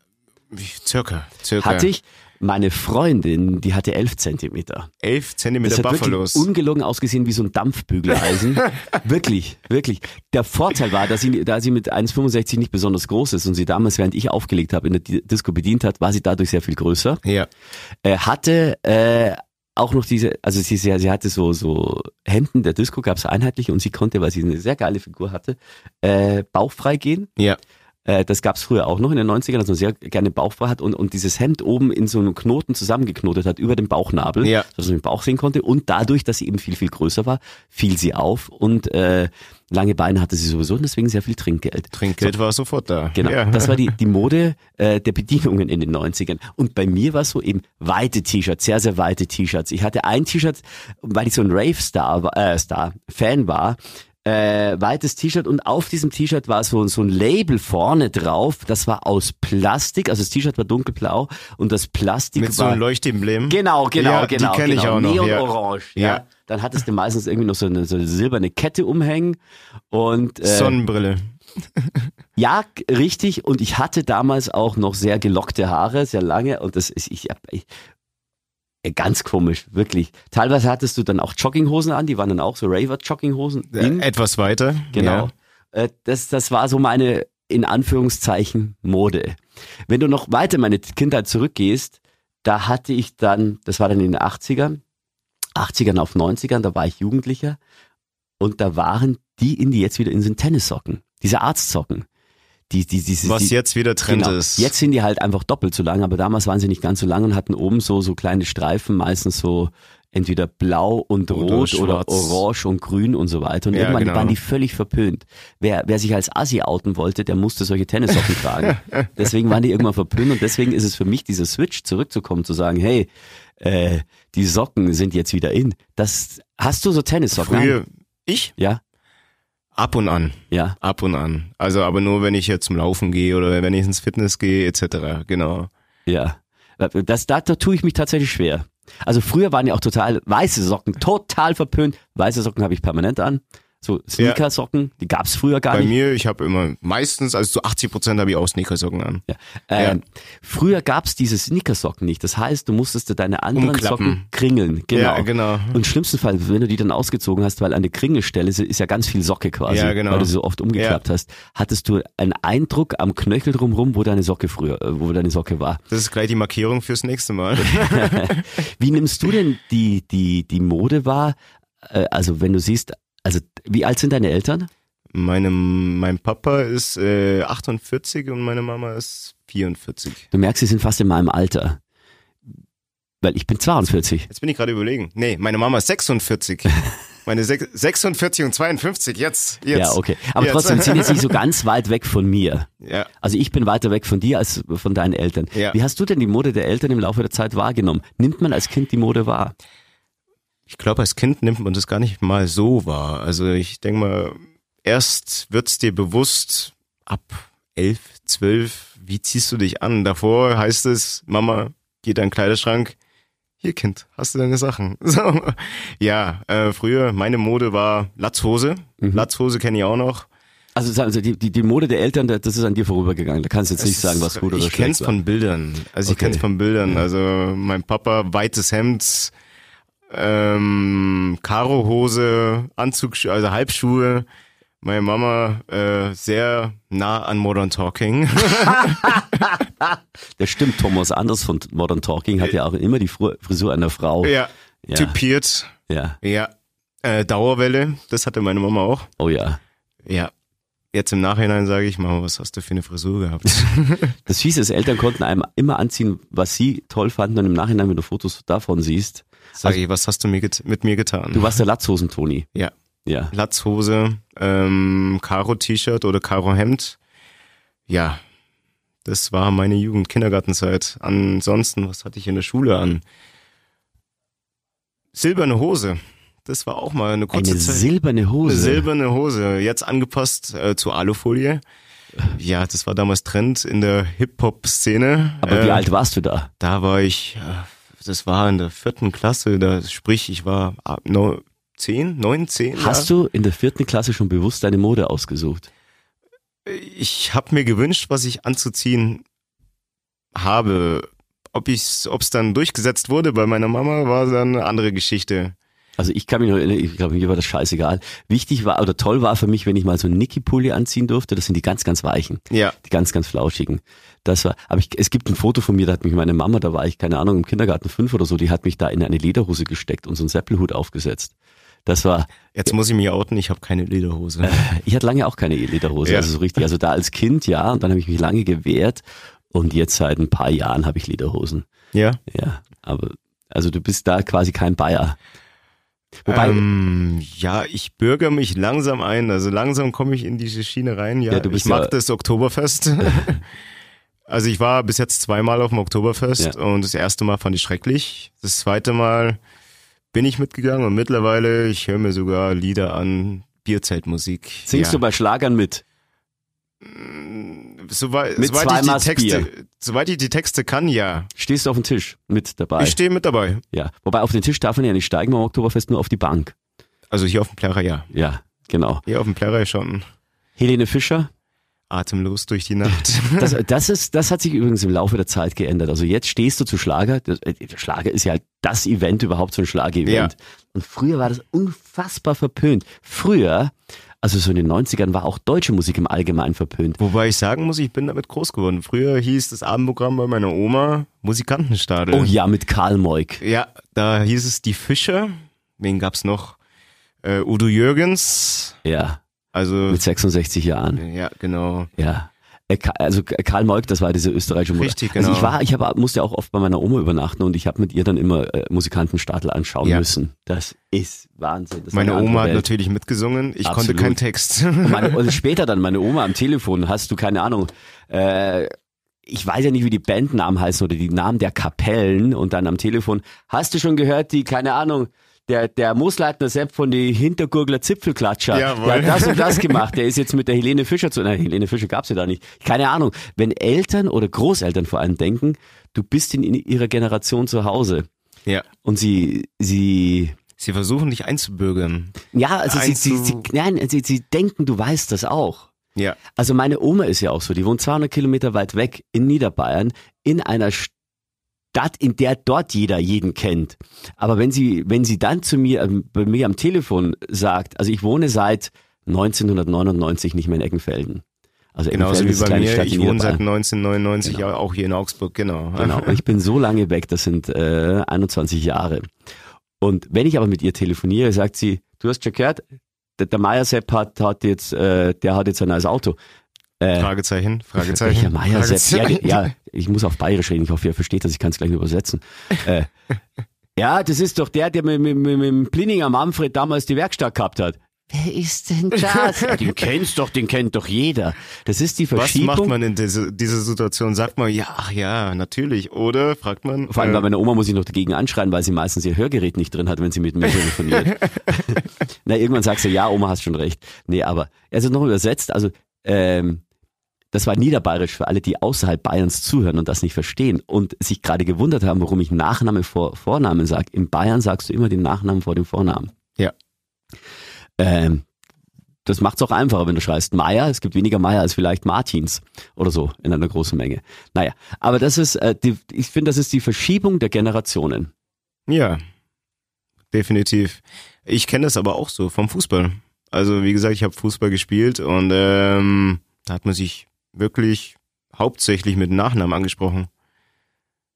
Circa, circa. Hatte ich. Meine Freundin, die hatte elf Zentimeter. elf Das Zentimeter hat Buffalos. wirklich ungelogen ausgesehen wie so ein Dampfbügeleisen. wirklich, wirklich. Der Vorteil war, dass sie, da sie mit 1,65 nicht besonders groß ist und sie damals, während ich aufgelegt habe, in der Di- Disco bedient hat, war sie dadurch sehr viel größer. ja, äh, hatte äh, auch noch diese, also sie, sie, sie hatte so, so Hemden der Disco, gab es einheitliche und sie konnte, weil sie eine sehr geile Figur hatte, äh, bauchfrei gehen. ja. Äh, das gab es früher auch noch in den 90ern, dass man sehr gerne bauchfrei hat und, und dieses Hemd oben in so einem Knoten zusammengeknotet hat über den Bauchnabel, Ja. dass man den Bauch sehen konnte. Und dadurch, dass sie eben viel, viel größer war, fiel sie auf und äh, lange Beine hatte sie sowieso und deswegen sehr viel Trinkgeld. Trinkgeld war sofort da. Genau, Ja. das war die, die Mode äh, der Bedienungen in den 90ern. Und bei mir war es so eben weite T-Shirts, sehr, sehr weite T-Shirts. Ich hatte ein T-Shirt, weil ich so ein Rave-Star war- äh, Star, Fan war, äh, weites T-Shirt und auf diesem T-Shirt war so, so ein Label vorne drauf, das war aus Plastik, also das T-Shirt war dunkelblau und das Plastik Mit so war... einem Leuchtemblem. Genau, genau, Ja, genau. Die kenne ich genau. auch noch. Neon ja. Ja. Dann hattest du meistens irgendwie noch so eine, so eine silberne Kette umhängen und äh, Sonnenbrille. ja, richtig. Und ich hatte damals auch noch sehr gelockte Haare, sehr lange. Und das ist, ich, ich ganz komisch, wirklich. Teilweise hattest du dann auch Jogginghosen an, die waren dann auch so Raver-Jogginghosen. in. Äh, Etwas weiter. Genau. Ja. Äh, Das, das war so meine, in Anführungszeichen, Mode. Wenn du noch weiter in meine Kindheit zurückgehst, da hatte ich dann, das war dann in den 80ern, 80ern auf 90ern, da war ich Jugendlicher und da waren die in die jetzt wieder in sind Tennissocken, diese Arztsocken. Die, die, Was die, jetzt wieder Trend genau. ist. Jetzt sind die halt einfach doppelt so lang, aber damals waren sie nicht ganz so lang und hatten oben so, so kleine Streifen, meistens so entweder blau und Oder rot oder, schwarz. orange und grün und so weiter. Und Ja, irgendwann genau. waren die völlig verpönt. Wer, wer sich als Assi outen wollte, der musste solche Tennissocken tragen. Deswegen waren die irgendwann verpönt und deswegen ist es für mich dieser Switch zurückzukommen, zu sagen, hey, äh, die Socken sind jetzt wieder in. Das hast du so Tennissocken? Früher, an? ich? Ja. Ab und an. Ja. Ab und an. Also aber nur, wenn ich jetzt zum Laufen gehe oder wenn ich ins Fitness gehe, etc. Genau. Ja. Das, da, da tue ich mich tatsächlich schwer. Also früher waren ja auch total weiße Socken, total verpönt. Weiße Socken habe ich permanent an. So Sneakersocken, die gab's früher gar Bei nicht. mir, ich habe immer, meistens, also zu 80 Prozent habe ich auch Sneakersocken an. Ja. Ähm, Früher gab's diese Sneakersocken nicht. Das heißt, du musstest deine anderen Umklappen. Socken kringeln. Genau. Ja, genau. Und im schlimmsten Fall, wenn du die dann ausgezogen hast, weil an der Kringelstelle ist ist ja ganz viel Socke quasi, Ja, genau. weil du so oft umgeklappt hast, hattest du einen Eindruck am Knöchel drumherum, wo deine Socke früher, äh, wo deine Socke war. Das ist gleich die Markierung fürs nächste Mal. Wie nimmst du denn die, die, die Mode wahr? Äh, Also wenn du siehst, also wie alt sind deine Eltern? Meine, mein Papa ist äh, 48 und meine Mama ist 44. Du merkst, sie sind fast in meinem Alter. Weil ich bin 42. Jetzt bin ich gerade überlegen. Nee, meine Mama ist 46. Meine sech- 46 und 52, jetzt. jetzt. Ja, okay. Aber jetzt. trotzdem sind jetzt nicht so ganz weit weg von mir. Ja. Also ich bin weiter weg von dir als von deinen Eltern. Ja. Wie hast du denn die Mode der Eltern im Laufe der Zeit wahrgenommen? Nimmt man als Kind die Mode wahr? Ich glaube, als Kind nimmt man das gar nicht mal so wahr. Also ich denke mal, erst wird's dir bewusst, ab elf, zwölf, wie ziehst du dich an? Davor heißt es, Mama, geh dein Kleiderschrank. Hier, Kind, hast du deine Sachen? So. Ja, äh, früher, meine Mode war Latzhose. Latzhose kenne ich auch noch. Also sagen Sie, die, die, die Mode der Eltern, das ist an dir vorübergegangen. Da kannst du jetzt nicht Es sagen, ist- was gut oder Ich schlecht kenn's war. von Bildern. Also ich Okay. kenn's von Bildern. Also mein Papa, weites Hemd, ähm, Karohose, Anzug, also Halbschuhe. Meine Mama äh, sehr nah an Modern Talking. Das stimmt, Thomas Anders von Modern Talking hat ja auch immer die Frisur einer Frau. ja, Ja. typiert. ja. Ja, äh, Dauerwelle, das hatte meine Mama auch. Oh ja. Ja, jetzt im Nachhinein sage ich, Mama, was hast du für eine Frisur gehabt? Das Fiese ist, Eltern konnten einem immer anziehen, was sie toll fanden und im Nachhinein, wenn du Fotos davon siehst, Sag ich, was hast du mir mit mir getan? Also du warst der Latzhosen-Toni. ja. Ja. Latzhose, ähm, Karo-T-Shirt oder Karo-Hemd. Ja, das war meine Jugend, Kindergartenzeit. Ansonsten, was hatte ich in der Schule an? Silberne Hose. Das war auch mal eine kurze Eine Zeit. silberne Hose. Eine silberne Hose, jetzt angepasst äh, zu Alufolie. Ja, das war damals Trend in der Hip-Hop-Szene. Aber wie Äh, alt warst du da? Da war ich, äh, das war in der vierten Klasse, da sprich, ich war ab no, zehn, neun, zehn. Hast du in der vierten Klasse schon bewusst deine Mode ausgesucht? ich habe mir gewünscht, was ich anzuziehen habe. Ob ich's, ob's dann durchgesetzt wurde bei meiner Mama, war dann eine andere Geschichte. Also ich kann mich noch erinnern, ich glaube, mir war das scheißegal. Wichtig war, oder toll war für mich, wenn ich mal so einen Niki-Pulli anziehen durfte. Das sind die ganz, ganz weichen. Ja, Die ganz, ganz flauschigen. Das war, aber ich, es gibt ein Foto von mir, da hat mich meine Mama, da war ich, keine Ahnung, im Kindergarten fünf oder so, die hat mich da in eine Lederhose gesteckt und so einen Seppelhut aufgesetzt. Das war, jetzt muss ich mich outen, ich habe keine Lederhose. ich hatte lange auch keine Lederhose, Ja. also so richtig. Also da als Kind, ja, und dann habe ich mich lange gewehrt und jetzt seit ein paar Jahren habe ich Lederhosen. Ja. Ja, aber, also du bist da quasi kein Bayer. Wobei, ähm, ja, ich bürger mich langsam ein. Also langsam komme ich in diese Schiene rein. Ja, Ja, du bist ich ja- das Oktoberfest. also ich war bis jetzt zweimal auf dem Oktoberfest Ja. und das erste Mal fand ich schrecklich. Das zweite Mal bin ich mitgegangen und mittlerweile, ich höre mir sogar Lieder an, Bierzeltmusik. singst du bei Schlagern mit? Soweit, Mit soweit, ich die Texte, Bier. soweit ich die Texte kann, ja. Stehst du auf dem Tisch mit dabei? Ich stehe mit dabei. ja. Wobei auf den Tisch darf man ja nicht steigen beim Oktoberfest, nur auf die Bank. Also hier auf dem Plärrer, ja. Ja, genau. Hier auf dem Plärrer schon Helene Fischer, atemlos durch die Nacht. das, das, ist, das hat sich übrigens im Laufe der Zeit geändert. Also jetzt stehst du zu Schlager. Äh, Schlager ist ja das Event überhaupt, so ein Schlager-Event. Ja. Und früher war das unfassbar verpönt. Früher, also so in den 90ern, war auch deutsche Musik im Allgemeinen verpönt. Wobei ich sagen muss, ich bin damit groß geworden. Früher hieß das Abendprogramm bei meiner Oma Musikantenstadel. Oh ja, mit Karl Moik. Ja, da hieß es die Fischer. Wen gab's noch? Äh, Udo Jürgens. Ja, Also, mit 66 Jahren. ja, genau. Ja. Äh, Also Karl Moik, das war diese österreichische Mutter. Richtig, Also ich genau. war, ich hab, musste auch oft bei meiner Oma übernachten und ich habe mit ihr dann immer äh, Musikantenstadel anschauen Ja. müssen. Das ist Wahnsinn. Das Meine Oma hat Welt. natürlich mitgesungen. Ich Absolut. konnte keinen Text. Und, meine, und später dann meine Oma am Telefon, hast du keine Ahnung, äh, ich weiß ja nicht, wie die Bandnamen heißen oder die Namen der Kapellen und dann am Telefon, hast du schon gehört, die, keine Ahnung, der, der Moosleitner Sepp von die Hintergurgler Zipfelklatscher, Jawohl. der hat das und das gemacht, der ist jetzt mit der Helene Fischer zu, nein, Helene Fischer gab's ja da nicht. Keine Ahnung. Wenn Eltern oder Großeltern vor allem denken, du bist in, ihrer Generation zu Hause Ja. und sie, sie, Sie versuchen dich einzubürgern. ja, also sie, sie, sie, Einzu- nein, sie, sie denken, du weißt das auch. Ja. Also meine Oma ist ja auch so, die wohnt 200 Kilometer weit weg in Niederbayern, in einer Stadt, in der dort jeder jeden kennt. Aber wenn sie, wenn sie dann zu mir, ähm, bei mir am Telefon sagt, also ich wohne seit 1999 nicht mehr in Eckenfelden. Also Genauso wie bei mir. Stadt Ich wohne seit Niederbayern. 1999 Genau. auch hier in Augsburg, genau. Genau. Und ich bin so lange weg, das sind äh, 21 Jahre. Und wenn ich aber mit ihr telefoniere, sagt sie, du hast schon gehört, der, der Meier Sepp hat, hat jetzt, äh, der hat jetzt ein neues Auto. Äh, Fragezeichen, Fragezeichen. welcher Meier Sepp? Ja, Fragezeichen. ja, ich muss auf Bayerisch reden, ich hoffe, ihr versteht das, ich kann es gleich übersetzen. Äh, ja, das ist doch der, der mit, mit, mit, mit dem Plininger Manfred damals die Werkstatt gehabt hat. Wer ist denn das? Ja, den kennst doch, den kennt doch jeder. Das ist die Was Verschiebung. macht man in diese, dieser Situation? Sagt man, ja, ach ja, natürlich. Oder fragt man, Vor allem bei äh, meiner Oma muss ich noch dagegen anschreien, weil sie meistens ihr Hörgerät nicht drin hat, wenn sie mit mir telefoniert. Na, irgendwann sagst du, ja, Oma hast schon recht. Nee, aber, also noch übersetzt, also, ähm, das war niederbayerisch für alle, die außerhalb Bayerns zuhören und das nicht verstehen und sich gerade gewundert haben, warum ich Nachname vor Vornamen sage. In Bayern sagst du immer den Nachnamen vor dem Vornamen. Ja. Ähm, das macht's auch einfacher, wenn du schreist Meier. Es gibt weniger Meier als vielleicht Martins oder so in einer großen Menge. Naja, aber das ist, äh, die, ich finde, das ist die Verschiebung der Generationen. ja, definitiv. Ich kenne das aber auch so vom Fußball. Also wie gesagt, ich habe Fußball gespielt und ähm, da hat man sich wirklich hauptsächlich mit Nachnamen angesprochen.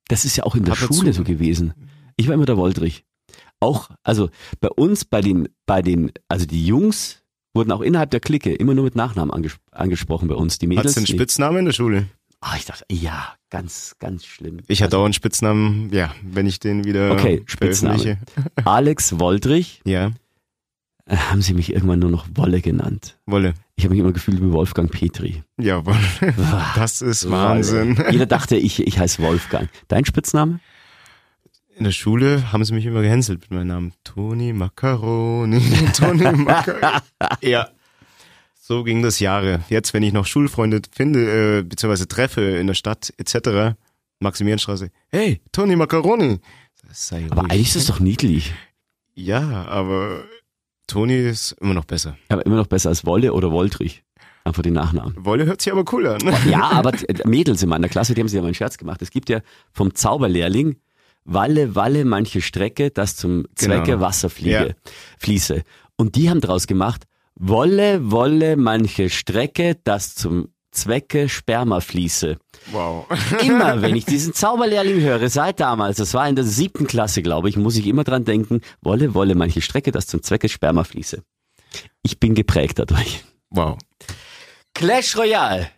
Das ist ja auch in der und Schule so gewesen. Ich war immer der Woldrich. Auch, also bei uns, bei den, bei den, also die Jungs wurden auch innerhalb der Clique immer nur mit Nachnamen anges angesprochen bei uns. Die Mädels. Hattest du einen nicht. Spitznamen in der Schule? Ah, ich dachte, ja, ganz, ganz schlimm. Ich hatte auch einen Spitznamen, ja, wenn ich den wieder Okay, Spitzname. Alex Woldrich, Ja, äh, haben sie mich irgendwann nur noch Wolle genannt. Wolle. Ich habe mich immer gefühlt wie Wolfgang Petri. Ja, Wolle. Das ist Wahnsinn. Jeder dachte, ich, ich heiße Wolfgang. Dein Spitzname? In der Schule haben sie mich immer gehänselt mit meinem Namen. Toni Macaroni, Toni Macaroni. ja. So ging das Jahre. Jetzt, wenn ich noch Schulfreunde finde, äh, beziehungsweise treffe in der Stadt etc., Maximilianstraße, hey, Toni Macaroni. Aber eigentlich ist es doch niedlich. Ja, aber Toni ist immer noch besser. Aber immer noch besser als Wolle oder Woldrich. Einfach die Nachnamen. Wolle hört sich aber cool an. Ja, aber t- Mädels in meiner Klasse, die haben sich ja mal einen Scherz gemacht. Es gibt ja vom Zauberlehrling Walle, Walle, manche Strecke, das zum Zwecke Genau. Wasser fliege, Ja. fließe. Und die haben draus gemacht, Wolle, Wolle, manche Strecke, das zum Zwecke Sperma fließe. Wow. Immer, wenn ich diesen Zauberlehrling höre, seit damals, das war in der siebten Klasse, glaube ich, muss ich immer dran denken, Wolle, Wolle, manche Strecke, das zum Zwecke Sperma fließe. Ich bin geprägt dadurch. Wow. Clash Royale,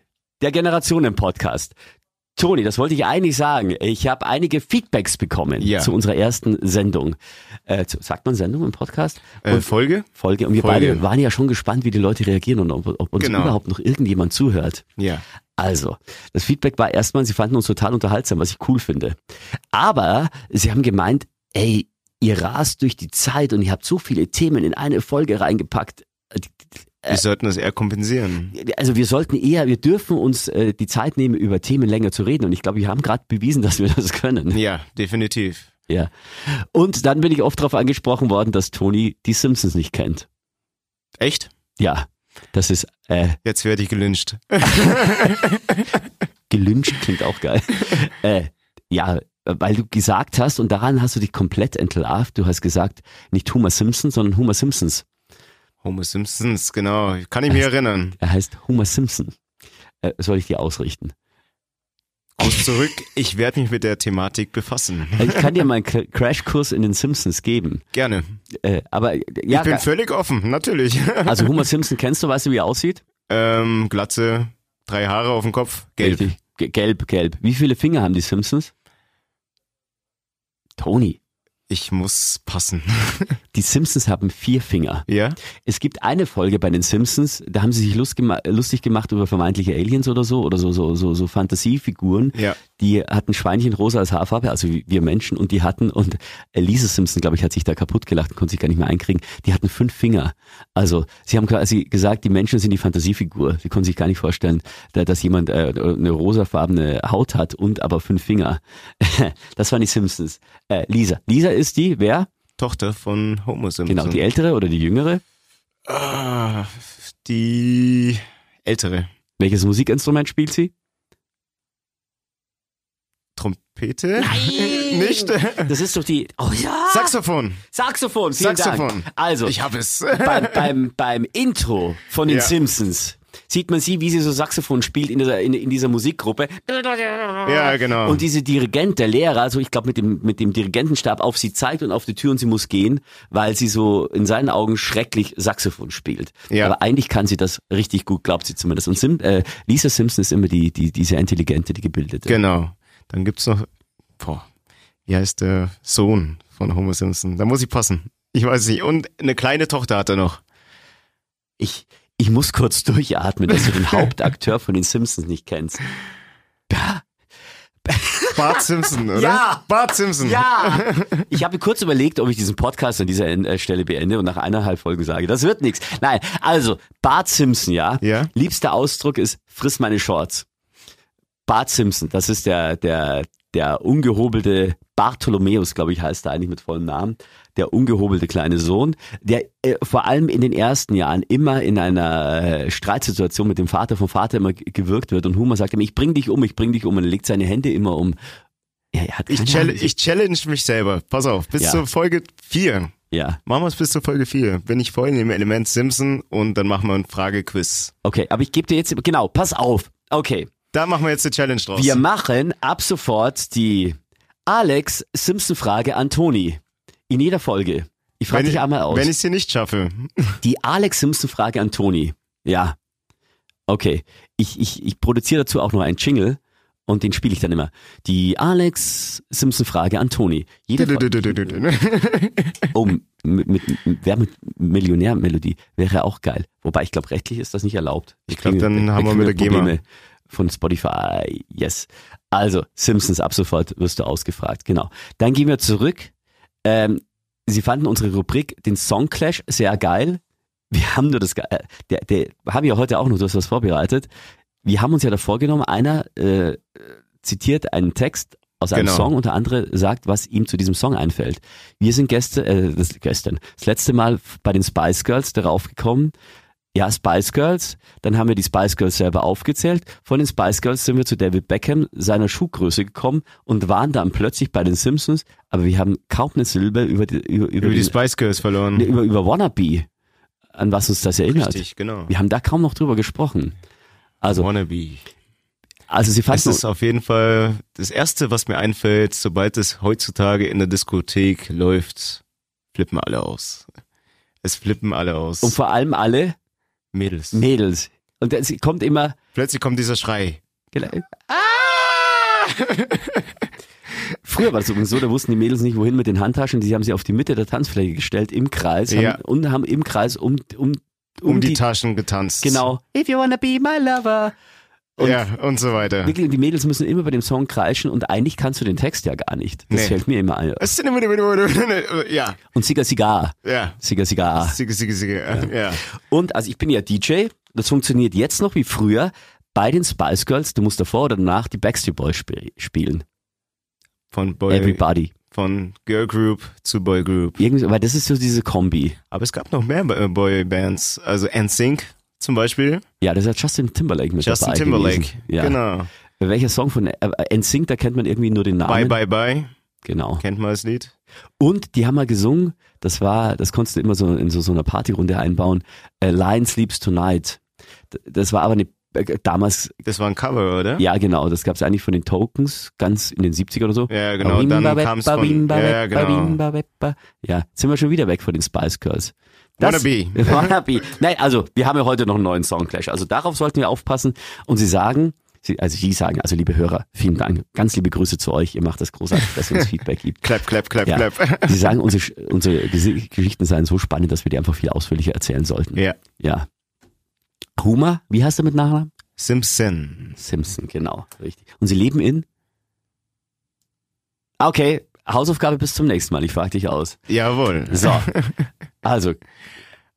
der Generationen-Podcast. Toni, das wollte ich eigentlich sagen. Ich habe einige Feedbacks bekommen Ja. zu unserer ersten Sendung. Äh, zu, sagt man Sendung im Podcast? Äh, Folge? Folge. Und wir Folge. beide waren ja schon gespannt, wie die Leute reagieren und ob, ob uns Genau. überhaupt noch irgendjemand zuhört. Ja. Also, das Feedback war erstmal, sie fanden uns total unterhaltsam, was ich cool finde. Aber sie haben gemeint, ey, ihr rast durch die Zeit und ihr habt so viele Themen in eine Folge reingepackt. Wir sollten das eher kompensieren. Also wir sollten eher, wir dürfen uns äh, die Zeit nehmen, über Themen länger zu reden. Und ich glaube, wir haben gerade bewiesen, dass wir das können. Ja, definitiv. Ja. Und dann bin ich oft darauf angesprochen worden, dass Toni die Simpsons nicht kennt. Echt? Ja. Das ist äh, Jetzt werde ich gelünscht. gelünscht, klingt auch geil. äh, ja, weil du gesagt hast, und daran hast du dich komplett entlarvt, du hast gesagt, nicht Homer Simpson, sondern Homer Simpsons. Homer Simpsons, genau. Kann ich mich erinnern. Er heißt Homer Simpson. Äh, soll ich dir ausrichten? Aus zurück, ich werde mich mit der Thematik befassen. Äh, Ich kann dir mal einen Cra- Crashkurs in den Simpsons geben. Gerne. Äh, aber äh, ja, ich bin völlig offen, natürlich. also Homer Simpson kennst du, weißt du, wie er aussieht? ähm, Glatze, drei Haare auf dem Kopf, gelb. Richtig. Gelb, gelb. Wie viele Finger haben die Simpsons? Toni. Ich muss passen. Die Simpsons haben vier Finger. ja? Es gibt eine Folge bei den Simpsons, da haben sie sich lustig gemacht über vermeintliche Aliens oder so oder so so so, so Fantasiefiguren. Ja. Die hatten Schweinchen rosa als Haarfarbe, also wie wir Menschen, und die hatten und Lisa Simpson, glaube ich, hat sich da kaputt gelacht und konnte sich gar nicht mehr einkriegen. Die hatten fünf Finger. Also sie haben quasi gesagt, die Menschen sind die Fantasiefigur. Sie konnten sich gar nicht vorstellen, da- dass jemand äh, eine rosafarbene Haut hat und aber fünf Finger. das waren die Simpsons. Äh, Lisa. Lisa ist die, wer? Tochter von Homer Simpson. Genau, die ältere oder die jüngere? Ah, die ältere. Welches Musikinstrument spielt sie? Trompete? Nicht? Das ist doch die. Oh ja! Saxophon. Saxophon, vielen Saxophon. Dank. Also, Ich habe es. beim, beim, beim Intro von den Ja. Simpsons sieht man sie, wie sie so Saxophon spielt in dieser, in, in dieser Musikgruppe. Ja, genau. Und diese Dirigent, der Lehrer, also ich glaube mit dem, mit dem Dirigentenstab auf sie zeigt und auf die Tür und sie muss gehen, weil sie so in seinen Augen schrecklich Saxophon spielt. Ja. Aber eigentlich kann sie das richtig gut, glaubt sie zumindest. Und Sim, äh, Lisa Simpson ist immer die, die, die sehr intelligente, die gebildete. Genau. Dann gibt's noch, boah, wie heißt der Sohn von Homer Simpson? Da muss ich passen. Ich weiß nicht. Und eine kleine Tochter hat er noch. Ich, ich muss kurz durchatmen, dass du den Hauptakteur von den Simpsons nicht kennst. Bart Simpson, oder? Ja. Bart Simpson. Ja! Ich habe kurz überlegt, ob ich diesen Podcast an dieser äh, Stelle beende und nach eineinhalb Folgen sage, das wird nichts. Nein, also Bart Simpson, ja? Ja. Liebster Ausdruck ist, friss meine Shorts. Bart Simpson, das ist der, der, der ungehobelte Bartholomäus, glaube ich, heißt er eigentlich mit vollem Namen. Der ungehobelte kleine Sohn, der äh, vor allem in den ersten Jahren immer in einer äh, Streitsituation mit dem Vater vom Vater immer gewirkt wird und Homer sagt ihm, ich bring dich um, ich bring dich um und er legt seine Hände immer um. Ja, Ich, keine chall Ahnung. ich challenge mich selber. Pass auf, bis Ja. zur Folge 4. Ja, Machen wir es bis zur Folge 4. Bin ich voll in dem Element Simpson und dann machen wir ein Frage-Quiz. okay, aber ich gebe dir jetzt, genau, pass auf. Okay, Da machen wir jetzt eine Challenge draus. wir machen ab sofort die Alex Simpson-Frage an Toni. In jeder Folge. Ich frage dich ich, einmal aus. Wenn ich es hier nicht schaffe. Die Alex Simpson-Frage an Toni. Ja. Okay. Ich, ich, ich produziere dazu auch noch einen Jingle und den spiele ich dann immer. Die Alex Simpson-Frage an Toni. Jede. Oh, mit, mit, wer mit Millionär-Melodie wäre auch geil. Wobei ich glaube, rechtlich ist das nicht erlaubt. Ich glaub, dann haben wir mit der GEMA. Probleme Von Spotify. Yes. Also, Simpsons ab sofort wirst du ausgefragt. Genau. Dann gehen wir zurück. Ähm, Sie fanden unsere Rubrik, den Song Clash, sehr geil. Wir haben nur das, äh, der, der, haben ja heute auch noch, du hast was vorbereitet. Wir haben uns ja da vorgenommen, einer äh, zitiert einen Text aus einem Genau. Song und der andere sagt, was ihm zu diesem Song einfällt. Wir sind Gäste, äh, das, gestern, das letzte Mal bei den Spice Girls darauf gekommen. Ja, Spice Girls. Dann haben wir die Spice Girls selber aufgezählt. Von den Spice Girls sind wir zu David Beckham, seiner Schuhgröße gekommen und waren dann plötzlich bei den Simpsons. Aber wir haben kaum eine Silbe über die, über, über, Über die den, Spice Girls verloren. über, über Wannabe, an was uns das erinnert. Richtig, genau. Wir haben da kaum noch drüber gesprochen. Also, Wannabe. also sie Es fanden, ist auf jeden Fall das Erste, was mir einfällt, sobald es heutzutage in der Diskothek läuft, flippen alle aus. Es flippen alle aus. und vor allem alle Mädels. Mädels. Und es kommt immer, Plötzlich kommt dieser Schrei. Früher war das übrigens so, da wussten die Mädels nicht, wohin mit den Handtaschen. Die haben sie auf die Mitte der Tanzfläche gestellt, im Kreis, Ja. haben, und haben im Kreis um, um, Um, die, Taschen getanzt. Genau. If you wanna be my lover. Und ja, und so weiter. wirklich, die Mädels müssen immer bei dem Song kreischen und eigentlich kannst du den Text ja gar nicht. Das Nee. fällt mir immer ein. Ja, Und Siga Siga. ja. Siga Siga. Siege, siege, siege. Ja. Und also ich bin ja DJ, das funktioniert jetzt noch wie früher bei den Spice Girls. Du musst davor oder danach die Backstreet Boys sp spielen. Von Boy, Everybody. von Girl Group zu Boy Group. Irgendwie, weil das ist so diese Kombi. Aber es gab noch mehr Boy Bands. Also NSYNC zum Beispiel. Ja, das ist ja Justin Timberlake mit Justin dabei Timberlake. gewesen. Ja. Genau. Welcher Song von äh, NSYNC, da kennt man irgendwie nur den Namen. Bye, bye, bye. Genau. Kennt man das Lied? Und die haben mal gesungen, das war, das konntest du immer so in so, so einer Partyrunde einbauen, äh, Lion Sleeps Tonight. Das war aber eine, äh, damals, Das war ein Cover, oder? ja genau, das gab es eigentlich von den Tokens, ganz in den 70er oder so. Ja, genau. Dann kam es von... Ja, genau. Ja, jetzt sind wir schon wieder weg von den Spice Girls. Das- Wannabe. Wannabe. Nein, also wir haben ja heute noch einen neuen Songclash. Also darauf sollten wir aufpassen. Und sie sagen, Sie, also Sie sagen, also liebe Hörer, vielen Dank. Ganz liebe Grüße zu euch. Ihr macht das großartig, dass ihr uns Feedback gibt. Clap, clap, clap, Ja. clap. Sie sagen, unsere, unsere Geschichten seien so spannend, dass wir die einfach viel ausführlicher erzählen sollten. Ja. Ja. Huma, wie heißt er mit Nachnamen? Simpson. Simpson, genau, richtig. Und Sie leben in? Okay, Hausaufgabe bis zum nächsten Mal. Ich frage dich aus. Jawohl. So, also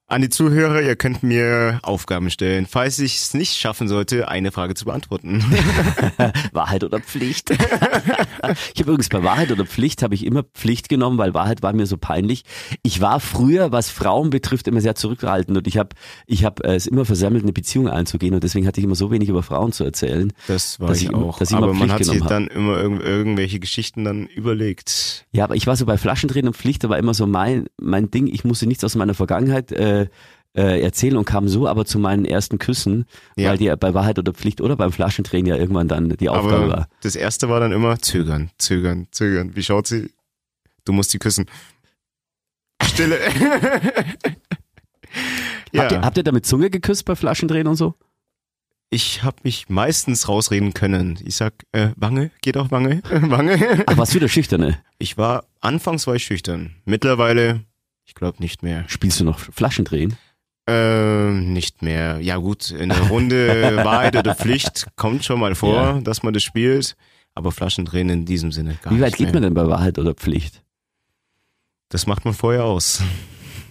An die Zuhörer, ihr könnt mir Aufgaben stellen, falls ich es nicht schaffen sollte, eine Frage zu beantworten. Wahrheit oder Pflicht. ich habe übrigens bei Wahrheit oder Pflicht habe ich immer Pflicht genommen, weil Wahrheit war mir so peinlich. Ich war früher, was Frauen betrifft, immer sehr zurückhaltend und ich habe ich hab, äh, es immer versammelt, eine Beziehung einzugehen und deswegen hatte ich immer so wenig über Frauen zu erzählen. Das war Dass ich ich auch. dass ich Aber man hat sich dann immer irg irgendwelche Geschichten dann überlegt. Ja, aber ich war so bei Flaschendrehen und Pflicht, da war immer so mein, mein Ding, ich musste nichts aus meiner Vergangenheit äh, äh, erzählen und kam so aber zu meinen ersten Küssen, Ja. weil die bei Wahrheit oder Pflicht oder beim Flaschendrehen ja irgendwann dann die Aufgabe Aber war. das erste war dann immer zögern, zögern, zögern. Wie schaut sie? Du musst sie küssen. Stille. ja, Habt, ihr, habt ihr da mit Zunge geküsst bei Flaschendrehen und so? ich habe mich meistens rausreden können. Ich sag, äh, Wange, geht auch Wange, Wange. Ach, warst du der Schüchterne? Ich war, anfangs war ich schüchtern. Mittlerweile, ich glaube nicht mehr. Spielst du noch Flaschendrehen? Ähm, nicht mehr. Ja gut, in der Runde Wahrheit oder Pflicht kommt schon mal vor, Ja. dass man das spielt. Aber Flaschendrehen in diesem Sinne gar Wie weit nicht geht mehr. man denn bei Wahrheit oder Pflicht? Das macht man vorher aus.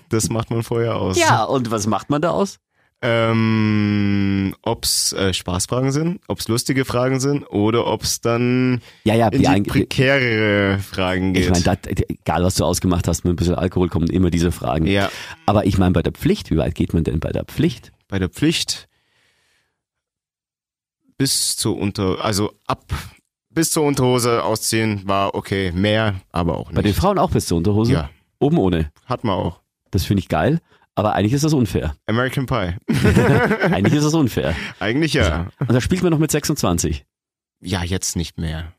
Das macht man vorher aus. und was macht man da aus? Ähm, ob's äh, Spaßfragen sind, ob's lustige Fragen sind oder ob's dann Ja, ja, in die, die prekärere Fragen geht. ich meine, egal was du ausgemacht hast, mit ein bisschen Alkohol kommen immer diese Fragen. ja, Aber ich meine, bei der Pflicht, wie weit geht man denn bei der Pflicht? bei der Pflicht bis zur Unter, also ab bis zur Unterhose ausziehen war okay, mehr, aber auch nicht. Bei den Frauen auch bis zur Unterhose? Ja, Oben ohne. hat man auch. Das finde ich geil, aber eigentlich ist das unfair. American Pie. Eigentlich ist das unfair. Eigentlich ja. Und da spielt man noch mit 26. Ja, jetzt nicht mehr.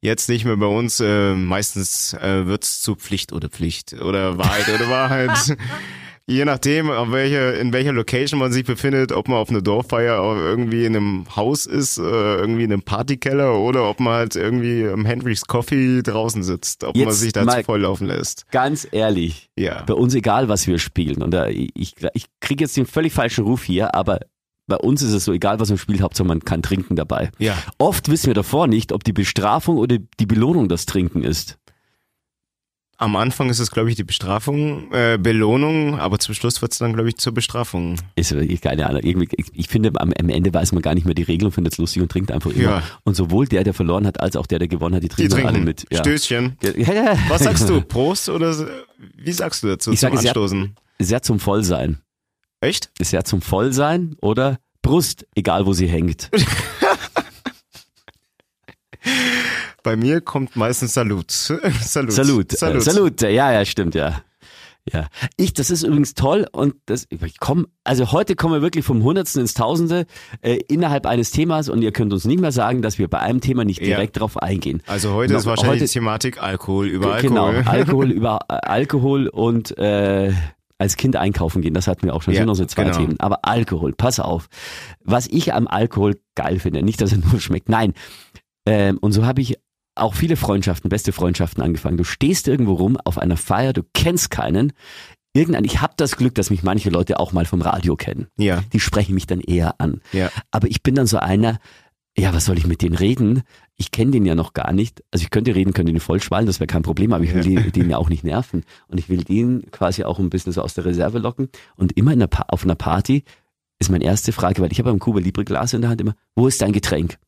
Jetzt nicht mehr bei uns. Äh, meistens äh, wird's zu Pflicht oder Pflicht oder Wahrheit oder Wahrheit. Je nachdem, auf welcher, in welcher Location man sich befindet, ob man auf einer Dorffeier irgendwie in einem Haus ist, äh, irgendwie in einem Partykeller oder ob man halt irgendwie am Henry's Coffee draußen sitzt, ob man Jetzt sich da mal- zu volllaufen lässt. Ganz ehrlich, Ja. bei uns egal, was wir spielen. Und da, ich, ich kriege jetzt den völlig falschen Ruf hier, aber bei uns ist es so, egal was man spielt, Hauptsache man kann trinken dabei. Ja. Oft wissen wir davor nicht, ob die Bestrafung oder die Belohnung das Trinken ist. Am Anfang ist es, glaube ich, die Bestrafung, äh, Belohnung, aber zum Schluss wird's dann, glaube ich, zur Bestrafung. Ist wirklich keine Ahnung. Irgendwie, ich, finde, am, am Ende weiß man gar nicht mehr die Regeln und findet es lustig und trinkt einfach immer. Ja. Und sowohl der, der verloren hat, als auch der, der gewonnen hat, die Die trinken, alle trinken. mit. Ja. Stößchen. Ja. Was sagst du? Prost oder wie sagst du dazu Ich zum sage sehr- Anstoßen? Sehr zum Vollsein. Echt? Ist ja zum Vollsein oder Brust, egal wo sie hängt. Bei mir kommt meistens Salut. Salut. Salut. Äh, Salut. Salut. Ja, ja, stimmt, ja. Ja. Ich, das ist übrigens toll und das, ich komm, also heute kommen wir wirklich vom Hundertsten ins Tausende äh, innerhalb eines Themas und ihr könnt uns nicht mehr sagen, dass wir bei einem Thema nicht Ja. direkt drauf eingehen. Also heute No, ist wahrscheinlich heute- die Thematik Alkohol über Genau, Alkohol. Alkohol über äh, Alkohol und äh, als Kind einkaufen gehen, das hatten wir auch schon. Ja, sind unsere zwei genau. Themen. Aber Alkohol, pass auf. Was ich am Alkohol geil finde, nicht, dass er nur schmeckt, nein. Ähm, und so habe ich auch viele Freundschaften, beste Freundschaften angefangen. Du stehst irgendwo rum auf einer Feier, du kennst keinen. Irgendein, ich habe das Glück, dass mich manche Leute auch mal vom Radio kennen. Ja, Die sprechen mich dann eher an. ja. Aber ich bin dann so einer, ja, was soll ich mit denen reden? Ich kenne den ja noch gar nicht. Also ich könnte reden, könnte ihn voll schwallen, das wäre kein Problem, aber ich will den, den ja auch nicht nerven. Und ich will den quasi auch ein bisschen so aus der Reserve locken. Und immer in einer auf einer Party ist meine erste Frage, weil ich habe beim Cuba Libre Glas in der Hand immer, wo ist dein Getränk?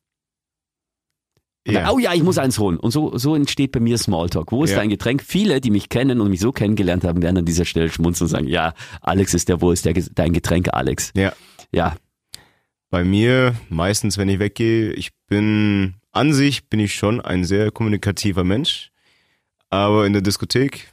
Ja. oh ja, ich muss eins holen. Und so, so entsteht bei mir Smalltalk. Wo ist Ja. dein Getränk? Viele, die mich kennen und mich so kennengelernt haben, werden an dieser Stelle schmunzeln und sagen, ja, Alex ist der, wo ist der, dein Getränk, Alex? Ja. Ja, Bei mir, meistens, wenn ich weggehe, ich bin, an sich bin ich schon ein sehr kommunikativer Mensch. Aber in der Diskothek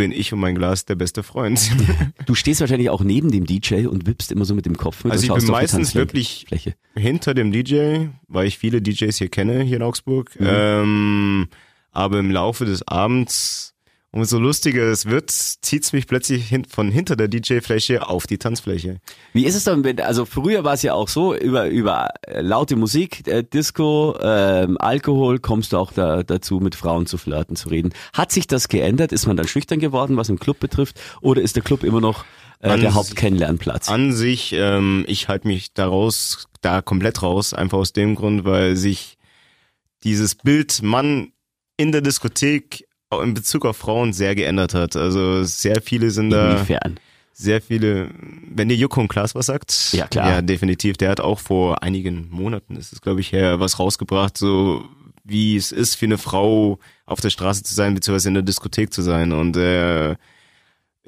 bin ich und mein Glas der beste Freund. Du stehst wahrscheinlich auch neben dem DJ und wippst immer so mit dem Kopf mit Also ich bin meistens wirklich Fläche. hinter dem DJ, weil ich viele DJs hier kenne, hier in Augsburg. Mhm. Ähm, aber im Laufe des Abends umso lustiger es wird, zieht's mich plötzlich hin, von hinter der DJ-Fläche auf die Tanzfläche. Wie ist es dann, wenn, also früher war es ja auch so, über, über äh, laute Musik, äh, Disco, ähm, Alkohol, kommst du auch da, dazu, mit Frauen zu flirten, zu reden. Hat sich das geändert? Ist man dann schüchtern geworden, was im Club betrifft? Oder ist der Club immer noch äh, An der Hauptkennenlernplatz? An sich, ähm, ich halte mich daraus, da komplett raus, einfach aus dem Grund, weil sich dieses Bild Mann in der Diskothek in Bezug auf Frauen sehr geändert hat. Also sehr viele sind da, Inwiefern? sehr viele, wenn dir Joko und Klaas was sagt. Ja, klar. Ja, definitiv. Der hat auch vor einigen Monaten, ist es glaube ich her, was rausgebracht, so wie es ist für eine Frau auf der Straße zu sein, beziehungsweise in der Diskothek zu sein. Und äh,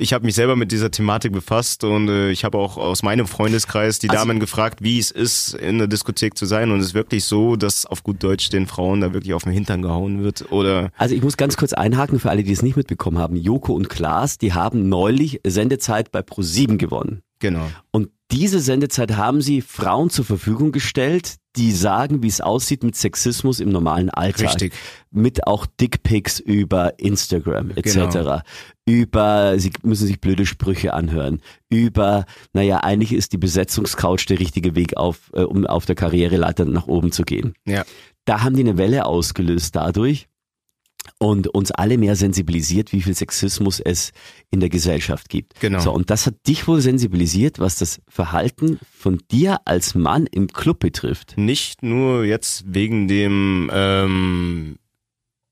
ich habe mich selber mit dieser Thematik befasst und äh, ich habe auch aus meinem Freundeskreis die Also- Damen gefragt, wie es ist, in der Diskothek zu sein. Und es ist wirklich so, dass auf gut Deutsch den Frauen da wirklich auf den Hintern gehauen wird. Oder Also ich muss ganz kurz einhaken für alle, die es nicht mitbekommen haben. Joko und Klaas, die haben neulich Sendezeit bei Pro7 gewonnen. genau. Und diese Sendezeit haben sie Frauen zur Verfügung gestellt, die sagen, wie es aussieht mit Sexismus im normalen Alltag. Richtig. Mit auch Dickpics über Instagram etc. Genau. Über, sie müssen sich blöde Sprüche anhören. Über, naja, eigentlich ist die Besetzungscouch der richtige Weg, auf, äh, um auf der Karriereleiter nach oben zu gehen. Ja. Da haben die eine Welle ausgelöst dadurch und uns alle mehr sensibilisiert, wie viel Sexismus es in der Gesellschaft gibt. Genau. So, und das hat dich wohl sensibilisiert, was das Verhalten von dir als Mann im Club betrifft. Nicht nur jetzt wegen dem ähm,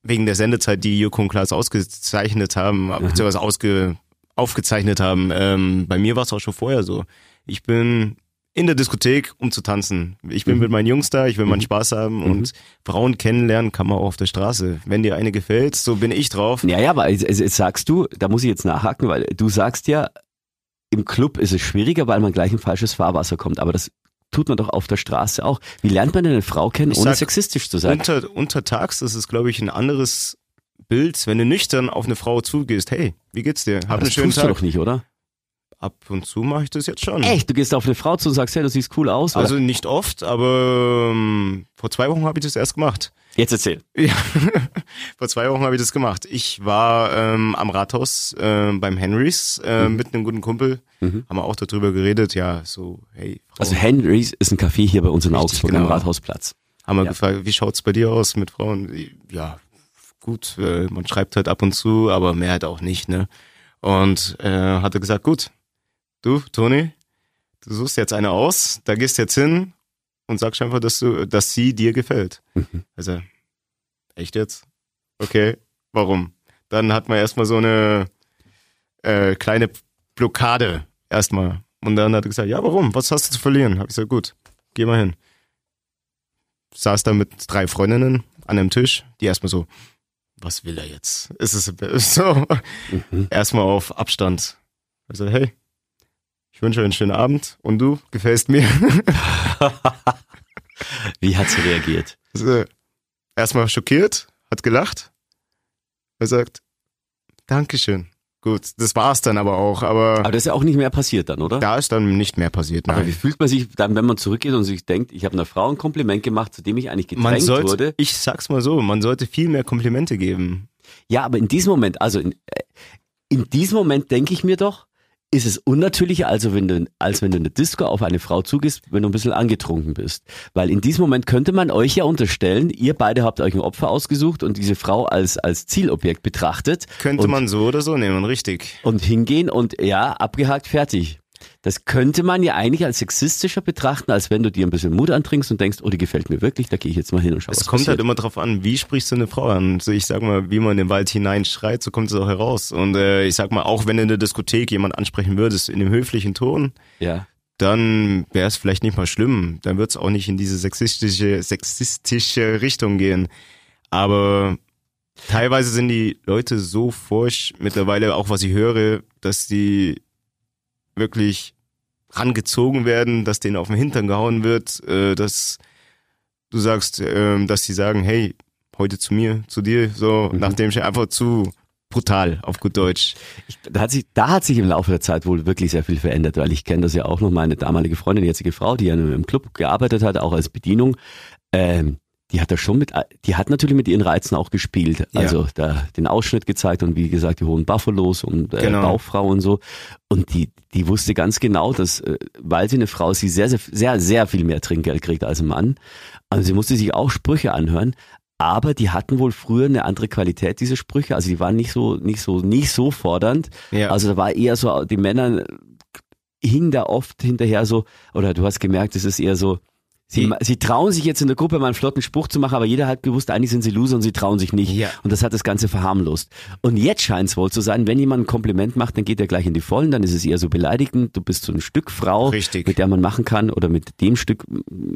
wegen der Sendezeit, die Joko und Klaas ausgezeichnet haben, beziehungsweise ausge, aufgezeichnet haben. Ähm, bei mir war es auch schon vorher so. Ich bin in der Diskothek, um zu tanzen. Ich bin mit meinen Jungs da, ich will meinen Spaß haben und Frauen kennenlernen kann man auch auf der Straße. Wenn dir eine gefällt, so bin ich drauf. Ja, ja, aber jetzt, jetzt sagst du, da muss ich jetzt nachhaken, weil du sagst ja, im Club ist es schwieriger, weil man gleich in falsches Fahrwasser kommt. Aber das tut man doch auf der Straße auch. Wie lernt man denn eine Frau kennen, Ich ohne sag, sexistisch zu sein? Unter, untertags ist es, glaube ich, ein anderes Bild, wenn du nüchtern auf eine Frau zugehst. Hey, wie geht's dir? Hab aber einen das schönen tust Tag. du doch nicht, oder? Ab und zu mache ich das jetzt schon. Echt? Du gehst auf eine Frau zu und sagst, hey, du siehst cool aus. Oder? Also nicht oft, aber ähm, vor zwei Wochen habe ich das erst gemacht. jetzt erzähl. Ja, vor zwei Wochen habe ich das gemacht. Ich war ähm, am Rathaus äh, beim Henrys äh, Mhm. mit einem guten Kumpel. Haben wir auch darüber geredet. Ja, so, hey, Frau, Also Henrys ist ein Café hier bei uns in Richtig, Augsburg am genau. Rathausplatz. haben wir ja. gefragt, wie schaut's bei dir aus mit Frauen? Ja, gut, äh, man schreibt halt ab und zu, aber mehr halt auch nicht, ne? Und äh, hat er gesagt, gut, du, Toni, du suchst jetzt eine aus, da gehst jetzt hin und sagst einfach, dass du, dass sie dir gefällt. Mhm. Also, echt jetzt? Okay, warum? Dann hat man erstmal so eine äh, kleine Blockade erstmal. Und dann hat er gesagt, ja, warum? Was hast du zu verlieren? Hab ich gesagt, gut, geh mal hin. Saß da mit drei Freundinnen an einem Tisch, die erstmal so, was will er jetzt? Ist es so? Mhm. Erstmal auf Abstand. Also, hey, ich wünsche euch einen schönen Abend und du gefällst mir. Wie hat sie reagiert? Also, erstmal schockiert, hat gelacht. Er sagt, Dankeschön. Gut, das war's dann aber auch, aber, Aber das ist ja auch nicht mehr passiert dann, oder? da ist dann nicht mehr passiert. Aber wie Nein. fühlt man sich dann, wenn man zurückgeht und sich denkt, ich habe einer Frau ein Kompliment gemacht, zu dem ich eigentlich gedrängt sollte, wurde? ich sag's mal so, man sollte viel mehr Komplimente geben. Ja, aber in diesem Moment, also in, äh, in diesem Moment denke ich mir doch, ist es unnatürlicher, also wenn du, als wenn du in der Disco auf eine Frau zugehst, wenn du ein bisschen angetrunken bist. Weil in diesem Moment könnte man euch ja unterstellen, ihr beide habt euch ein Opfer ausgesucht und diese Frau als, als Zielobjekt betrachtet. Könnte und, man so oder so nehmen, richtig. Und hingehen und ja, abgehakt, fertig. Das könnte man ja eigentlich als sexistischer betrachten, als wenn du dir ein bisschen Mut antrinkst und denkst, oh, die gefällt mir wirklich, da gehe ich jetzt mal hin und schaue, Es kommt passiert. halt immer drauf an, wie sprichst du eine Frau an. So, ich sag mal, wie man in den Wald hinein schreit, so kommt es auch heraus. Und äh, ich sag mal, auch wenn du in der Diskothek jemand ansprechen würdest, in dem höflichen Ton, ja. dann wäre es vielleicht nicht mal schlimm. Dann wird es auch nicht in diese sexistische, sexistische Richtung gehen. Aber teilweise sind die Leute so forsch, mittlerweile auch was ich höre, dass die wirklich rangezogen werden, dass denen auf den Hintern gehauen wird, äh, dass du sagst, ähm, dass die sagen, hey, heute zu mir, zu dir, so, nachdem ich einfach zu brutal, auf gut Deutsch. Ich, da, hat sich, da hat sich im Laufe der Zeit wohl wirklich sehr viel verändert, weil ich kenne das ja auch noch, meine damalige Freundin, die jetzige Frau, die ja im Club gearbeitet hat, auch als Bedienung, ähm, die hat da schon mit, die hat natürlich mit ihren Reizen auch gespielt. Ja. Also da den Ausschnitt gezeigt und wie gesagt die hohen Buffalos und äh, Genau. Bauchfrau und so. Und die, die wusste ganz genau, dass, äh, weil sie eine Frau ist, sie sehr, sehr, sehr, sehr viel mehr Trinkgeld kriegt als ein Mann. Also sie musste sich auch Sprüche anhören. Aber die hatten wohl früher eine andere Qualität, diese Sprüche. Also die waren nicht so, nicht so, nicht so fordernd. Ja. Also da war eher so, die Männer hingen da oft hinterher so, oder du hast gemerkt, es ist eher so, sie, sie trauen sich jetzt in der Gruppe mal einen flotten Spruch zu machen, aber jeder hat gewusst, eigentlich sind sie Loser und sie trauen sich nicht. Ja. Und das hat das Ganze verharmlost. Und jetzt scheint es wohl zu sein, wenn jemand ein Kompliment macht, dann geht er gleich in die Vollen, dann ist es eher so beleidigend, du bist so ein Stück Frau, Richtig. mit der man machen kann oder mit dem Stück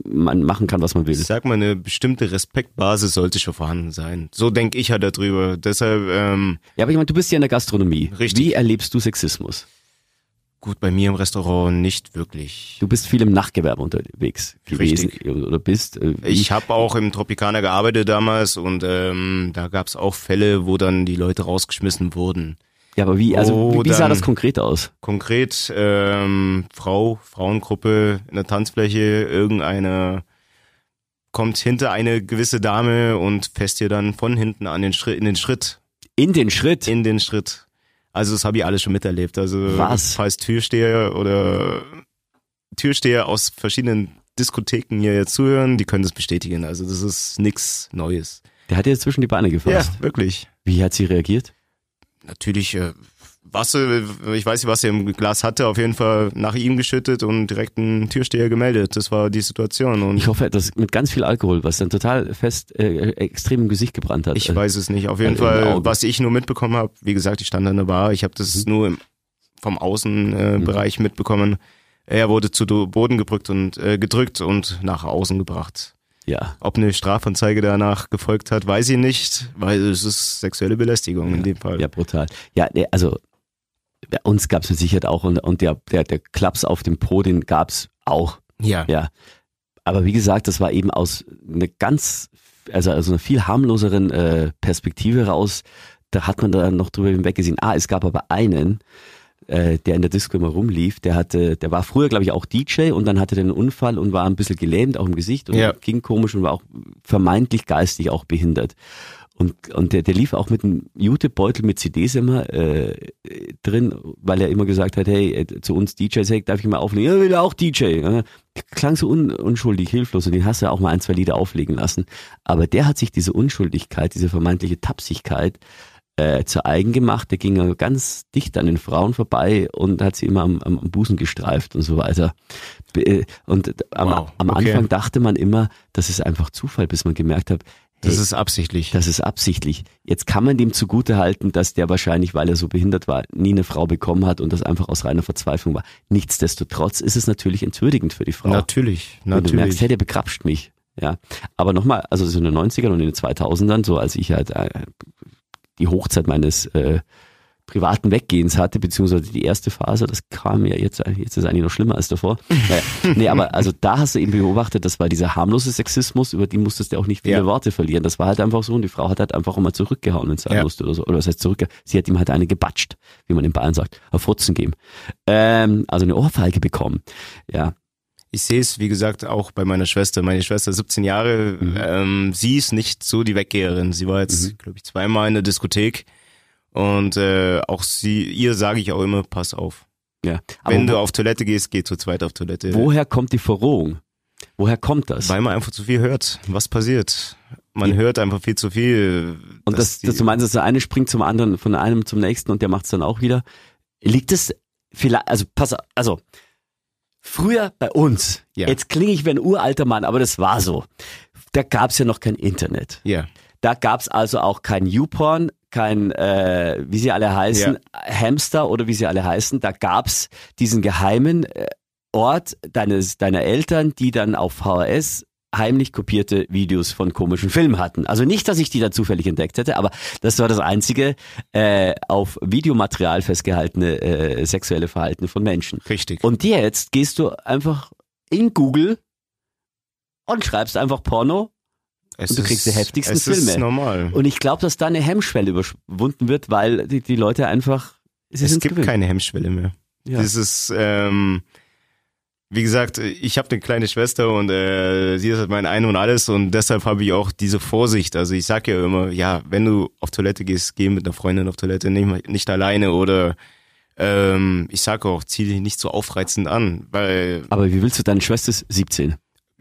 man machen kann, was man will. Ich sag mal, eine bestimmte Respektbasis sollte schon vorhanden sein. So denke ich ja darüber. Deshalb, ähm, Ja, aber ich meine, du bist ja in der Gastronomie. Richtig. Wie erlebst du Sexismus? Gut, bei mir im Restaurant nicht wirklich. Du bist viel im Nachtgewerbe unterwegs gewesen Richtig. oder bist. äh, Ich habe auch im Tropikaner gearbeitet damals und ähm, da gab's auch Fälle, wo dann die Leute rausgeschmissen wurden. Ja, aber wie, also Oh, wie, wie sah das konkret aus? Konkret ähm, Frau, Frauengruppe in der Tanzfläche, irgendeine kommt hinter eine gewisse Dame und fässt ihr dann von hinten an den Schritt, in den Schritt, In den Schritt. in den Schritt. Also das habe ich alles schon miterlebt. Also Was? falls Türsteher oder Türsteher aus verschiedenen Diskotheken hier jetzt zuhören, die können das bestätigen. Also das ist nix Neues. Der hat dir zwischen die Beine gefasst. wirklich. Wie hat sie reagiert? Natürlich äh, Wasser, ich weiß nicht, was er im Glas hatte, auf jeden Fall nach ihm geschüttet und direkt einen Türsteher gemeldet. Das war die Situation und Ich hoffe, das mit ganz viel Alkohol, was dann total fest äh, extrem im Gesicht gebrannt hat. ich Äh, weiß es nicht. Auf jeden im Fall, was ich nur mitbekommen habe, wie gesagt, ich stand an der Bar, ich habe das Mhm. nur im, vom Außenbereich äh, Bereich mitbekommen. Er wurde zu Boden gedrückt und äh, gedrückt und nach außen gebracht. Ja. Ob eine Strafanzeige danach gefolgt hat, weiß ich nicht, weil es ist sexuelle Belästigung in dem Fall. Ja, brutal. Ja, also uns gab es mit Sicherheit auch und, und der, der, der Klaps auf dem Po, den gab's auch. ja. Ja. Aber wie gesagt, das war eben aus einer ganz, also aus einer viel harmloseren äh, Perspektive raus. Da hat man da noch drüber hinweggesehen. Ah, es gab aber einen, äh, der in der Disco immer rumlief, der hatte, der war früher, glaube ich, auch DJ und dann hatte der einen Unfall und war ein bisschen gelähmt, auch im Gesicht und Ja. ging komisch und war auch vermeintlich geistig auch behindert. Und, und der, der lief auch mit einem Jutebeutel mit CDs immer äh, drin, weil er immer gesagt hat, hey, äh, zu uns DJs, hey, darf ich mal auflegen? Ja, will er auch DJ. Ja. Klang so un, unschuldig, hilflos und den hast du auch mal ein, zwei Lieder auflegen lassen. Aber der hat sich diese Unschuldigkeit, diese vermeintliche Tapsigkeit äh, zu eigen gemacht. Der ging ganz dicht an den Frauen vorbei und hat sie immer am, am, Busen gestreift und so weiter. Äh, Und am, Wow, am okay. Anfang dachte man immer, das ist einfach Zufall, bis man gemerkt hat, Das hey, ist absichtlich. das ist absichtlich. Jetzt kann man dem zugute halten, dass der wahrscheinlich, weil er so behindert war, nie eine Frau bekommen hat und das einfach aus reiner Verzweiflung war. Nichtsdestotrotz ist es natürlich entwürdigend für die Frau. Natürlich, Wenn du merkst, natürlich. hey, der begrapscht mich. Ja. Aber nochmal, also so in den 90ern und in den 2000ern, so als ich halt äh, die Hochzeit meines äh, privaten Weggehens hatte, beziehungsweise die erste Phase, das kam ja jetzt, jetzt ist eigentlich noch schlimmer als davor. Naja, nee, aber also da hast du eben beobachtet, das war dieser harmlose Sexismus, über die musstest du auch nicht viele Ja. Worte verlieren. Das war halt einfach so und die Frau hat halt einfach auch mal zurückgehauen, wenn es sein Ja. musste oder so. Oder was heißt zurück? Sie hat ihm halt eine gebatscht, wie man in Bayern sagt, auf Futzen geben. Ähm, also eine Ohrfeige bekommen. Ja, Ich sehe es, wie gesagt, auch bei meiner Schwester. Meine Schwester, 17 Jahre, Mhm. ähm, sie ist nicht so die Weggeherin. Sie war jetzt, Mhm. glaube ich, zweimal in der Diskothek. Und äh, auch sie, ihr sage ich auch immer, pass auf. ja. Aber Wenn du auf Toilette gehst, geh zu zweit auf Toilette. Woher kommt die Verrohung? Woher kommt das? Weil man einfach zu viel hört. Was passiert? Man hört einfach viel zu viel. und das, das, du meinst, dass der eine springt zum anderen, von einem zum nächsten und der macht es dann auch wieder. Liegt es vielleicht, also pass auf, also früher bei uns, Ja. jetzt klinge ich wie ein uralter Mann, aber das war so. Da gab es ja noch kein Internet. ja, Da gab es also auch kein YouPorn, kein, äh, wie sie alle heißen, Hamster oder wie sie alle heißen. Da gab es diesen geheimen äh, Ort deines, deiner Eltern, die dann auf VHS heimlich kopierte Videos von komischen Filmen hatten. Also nicht, dass ich die da zufällig entdeckt hätte, aber das war das einzige äh, auf Videomaterial festgehaltene äh, sexuelle Verhalten von Menschen. richtig. Und jetzt gehst du einfach in Google und schreibst einfach Porno es und du kriegst die heftigsten es Filme. ist normal. und ich glaube, dass da eine Hemmschwelle überwunden wird, weil die, die Leute einfach. Sie es gibt gewöhnt. keine Hemmschwelle mehr. Ja. Das ist, ähm, wie gesagt, ich habe eine kleine Schwester und äh, sie ist halt mein Ein und Alles und deshalb habe ich auch diese Vorsicht. Also ich sag ja immer, ja, wenn du auf Toilette gehst, geh mit einer Freundin auf Toilette, nicht, nicht alleine oder ähm, ich sage auch, zieh dich nicht so aufreizend an, weil Aber wie willst du deine Schwester ist 17?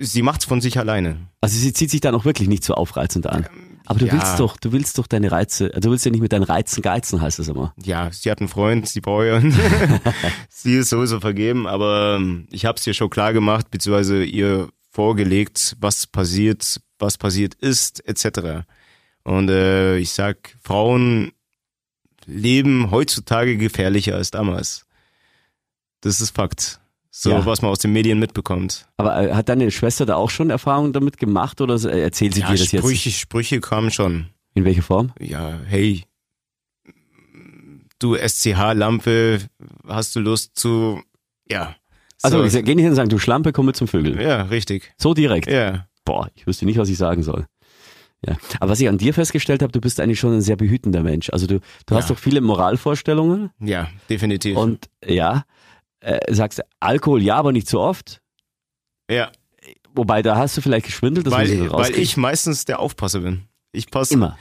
Sie macht's von sich alleine. Also sie zieht sich dann auch wirklich nicht so aufreizend an. Aber du Ähm, ja. willst doch, du willst doch deine Reize, du willst ja nicht mit deinen Reizen geizen, heißt das immer. Ja, sie hat einen Freund, sie braucht ja. sie ist sowieso vergeben, aber ähm, ich habe es ihr schon klar gemacht, beziehungsweise ihr vorgelegt, was passiert, was passiert ist, etc. Und äh, ich sag, Frauen leben heutzutage gefährlicher als damals. Das ist Fakt. So, Ja. was man aus den Medien mitbekommt. Aber äh, hat deine Schwester da auch schon Erfahrungen damit gemacht oder äh, erzählt sie ja, dir das jetzt? Sprüche, Sprüche kamen schon. In welcher Form? Ja, hey, du SCH-Lampe, hast du Lust zu, ja. Also So. ich geh nicht hin und sagen, du Schlampe, komm mit zum Vögeln. Ja, richtig. So direkt. Ja. Boah, ich wüsste nicht, was ich sagen soll. Ja. Aber was ich an dir festgestellt habe, du bist eigentlich schon ein sehr behütender Mensch. Also du, du hast Ja. doch viele Moralvorstellungen Ja, definitiv. und ja, äh, sagst Alkohol ja, aber nicht so oft. ja, Wobei, da hast du vielleicht geschwindelt, das muss ich weil, weil ich meistens der Aufpasser bin. Ich passe Immer.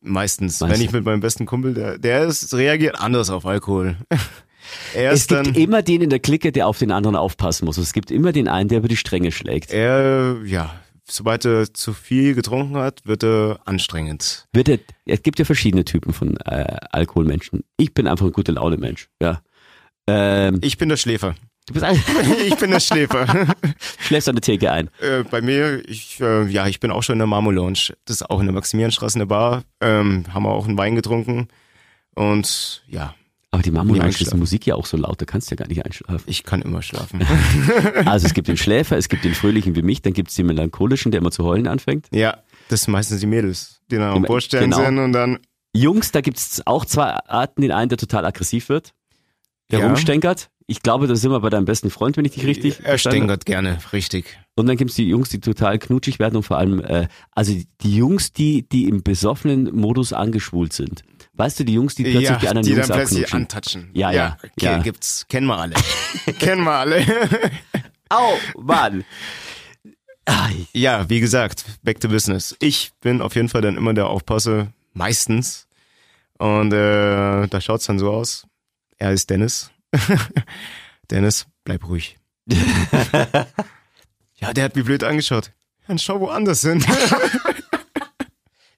meistens, Meistens. wenn ich mit meinem besten Kumpel, der, der ist, reagiert anders auf Alkohol. er Es gibt dann, immer den in der Clique, der auf den anderen aufpassen muss. Es gibt immer den einen, der über die Stränge schlägt. er, ja, sobald er zu viel getrunken hat, wird er anstrengend. Wird er, es gibt ja verschiedene Typen von äh, Alkoholmenschen. Ich bin einfach ein gute Laune Mensch. Ja. Ähm, Ich bin der Schläfer. du bist ein, ich bin der Schläfer. schläfst an der Theke ein. Äh, bei mir, ich, äh, ja, ich bin auch schon in der Marmo Lounge. Das ist auch in der Maximilianstraße in der Bar. Ähm, haben wir auch einen Wein getrunken. Und ja, Aber die Mama Nie ist. Musik ja auch so laut, da kannst du ja gar nicht einschlafen. ich kann immer schlafen. Also es gibt den Schläfer, es gibt den Fröhlichen wie mich, dann gibt es den Melancholischen, der immer zu heulen anfängt. ja, das sind meistens die Mädels, die dann am Bordstellen genau. sind und dann, Jungs, da gibt es auch zwei Arten. Den einen, der total aggressiv wird, der Ja. rumstänkert. Ich glaube, da sind wir bei deinem besten Freund, wenn ich dich richtig er stänkert gerne, richtig. Und dann gibt's die Jungs, die total knutschig werden und vor allem, äh, also die Jungs, die, die im besoffenen Modus angeschwult sind. Weißt du, die Jungs, die plötzlich ja, die anderen die Jungs dann plötzlich antatschen. Ja, ja, okay, ja. gibt's, kennen wir alle. kennen wir alle. Au, Mann. Ja, wie gesagt, back to business. Ich bin auf jeden Fall dann immer der Aufpasser, meistens. Und äh, da schaut's dann so aus. Er ist Dennis. Dennis, bleib ruhig. ja, der hat mich blöd angeschaut. Dann schau woanders hin.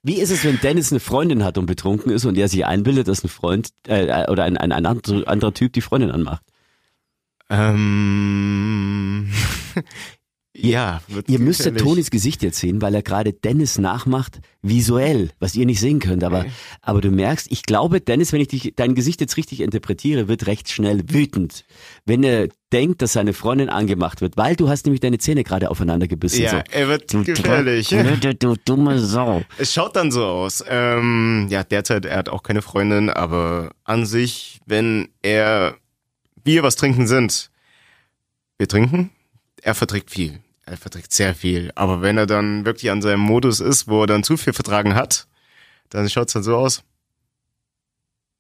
Wie ist es, wenn Dennis eine Freundin hat und betrunken ist und er sich einbildet, dass ein Freund äh, oder ein, ein, ein anderer, Typ die Freundin anmacht? ähm, ja, wird Ihr müsstet. Tonis Gesicht jetzt sehen, weil er gerade Dennis nachmacht, visuell, was ihr nicht sehen könnt. Aber, aber du merkst, ich glaube, Dennis, wenn ich dich, dein Gesicht jetzt richtig interpretiere, wird recht schnell wütend. Wenn er denkt, dass seine Freundin angemacht wird, weil du hast nämlich deine Zähne gerade aufeinander gebissen. Ja, so. er wird Du, gefährlich. Du, du, du dumme Sau. Es schaut dann so aus. Ähm, ja, derzeit, er hat auch keine Freundin, aber an sich, wenn er, wir was trinken sind, wir trinken, er verträgt viel. Er verträgt sehr viel. Aber wenn er dann wirklich an seinem Modus ist, wo er dann zu viel vertragen hat, dann schaut's dann so aus.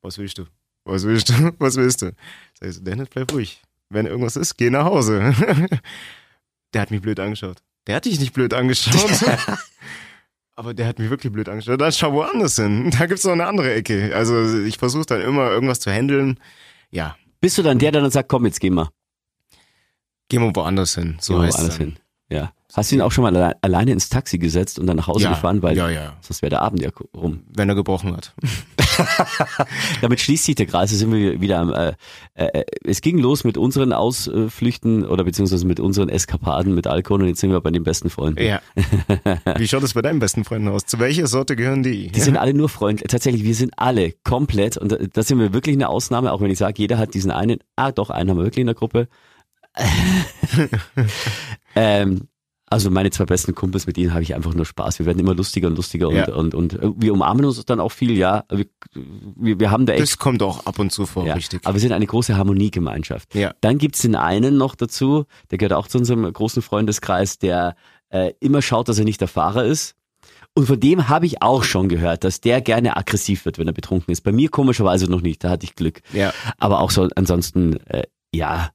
Was willst du? Was willst du? Was willst du? Sag ich so, Dennis, bleib ruhig. Wenn irgendwas ist, geh nach Hause. Der hat mich blöd angeschaut. Der hat dich nicht blöd angeschaut. Aber der hat mich wirklich blöd angeschaut. Dann schau woanders hin. Da gibt's noch eine andere Ecke. Also ich versuche dann immer irgendwas zu handeln. Ja, Bist du dann der, der dann sagt, komm, jetzt gehen wir. gehen wir woanders hin. So Gehen wir dann. hin. Ja. Hast du ihn auch schon mal alle alleine ins Taxi gesetzt und dann nach Hause Ja, gefahren, weil ja, ja. sonst wäre der Abend ja rum. Wenn er gebrochen hat. Damit schließt sich der Kreis, da sind wir wieder am, äh, äh, es ging los mit unseren Ausflüchten oder beziehungsweise mit unseren Eskapaden mit Alkohol und jetzt sind wir bei den besten Freunden. Ja. Wie schaut es bei deinen besten Freunden aus? Zu welcher Sorte gehören die? Die sind alle nur freundlich. Tatsächlich, wir sind alle komplett, und da, da sind wir wirklich eine Ausnahme, auch wenn ich sage, jeder hat diesen einen, ah doch, einen haben wir wirklich in der Gruppe. ähm, also meine zwei besten Kumpels, mit denen habe ich einfach nur Spaß. Wir werden immer lustiger und lustiger und, Ja. und, und, äh, wir umarmen uns dann auch viel, ja. Wir, wir, wir haben da echt das kommt auch ab und zu vor, Ja, richtig. aber wir sind eine große Harmoniegemeinschaft. Ja. Dann gibt's den einen noch dazu, der gehört auch zu unserem großen Freundeskreis, der äh, immer schaut, dass er nicht der Fahrer ist. Und von dem habe ich auch schon gehört, dass der gerne aggressiv wird, wenn er betrunken ist. Bei mir komischerweise noch nicht, da hatte ich Glück. Ja. Aber auch so ansonsten, äh, ja,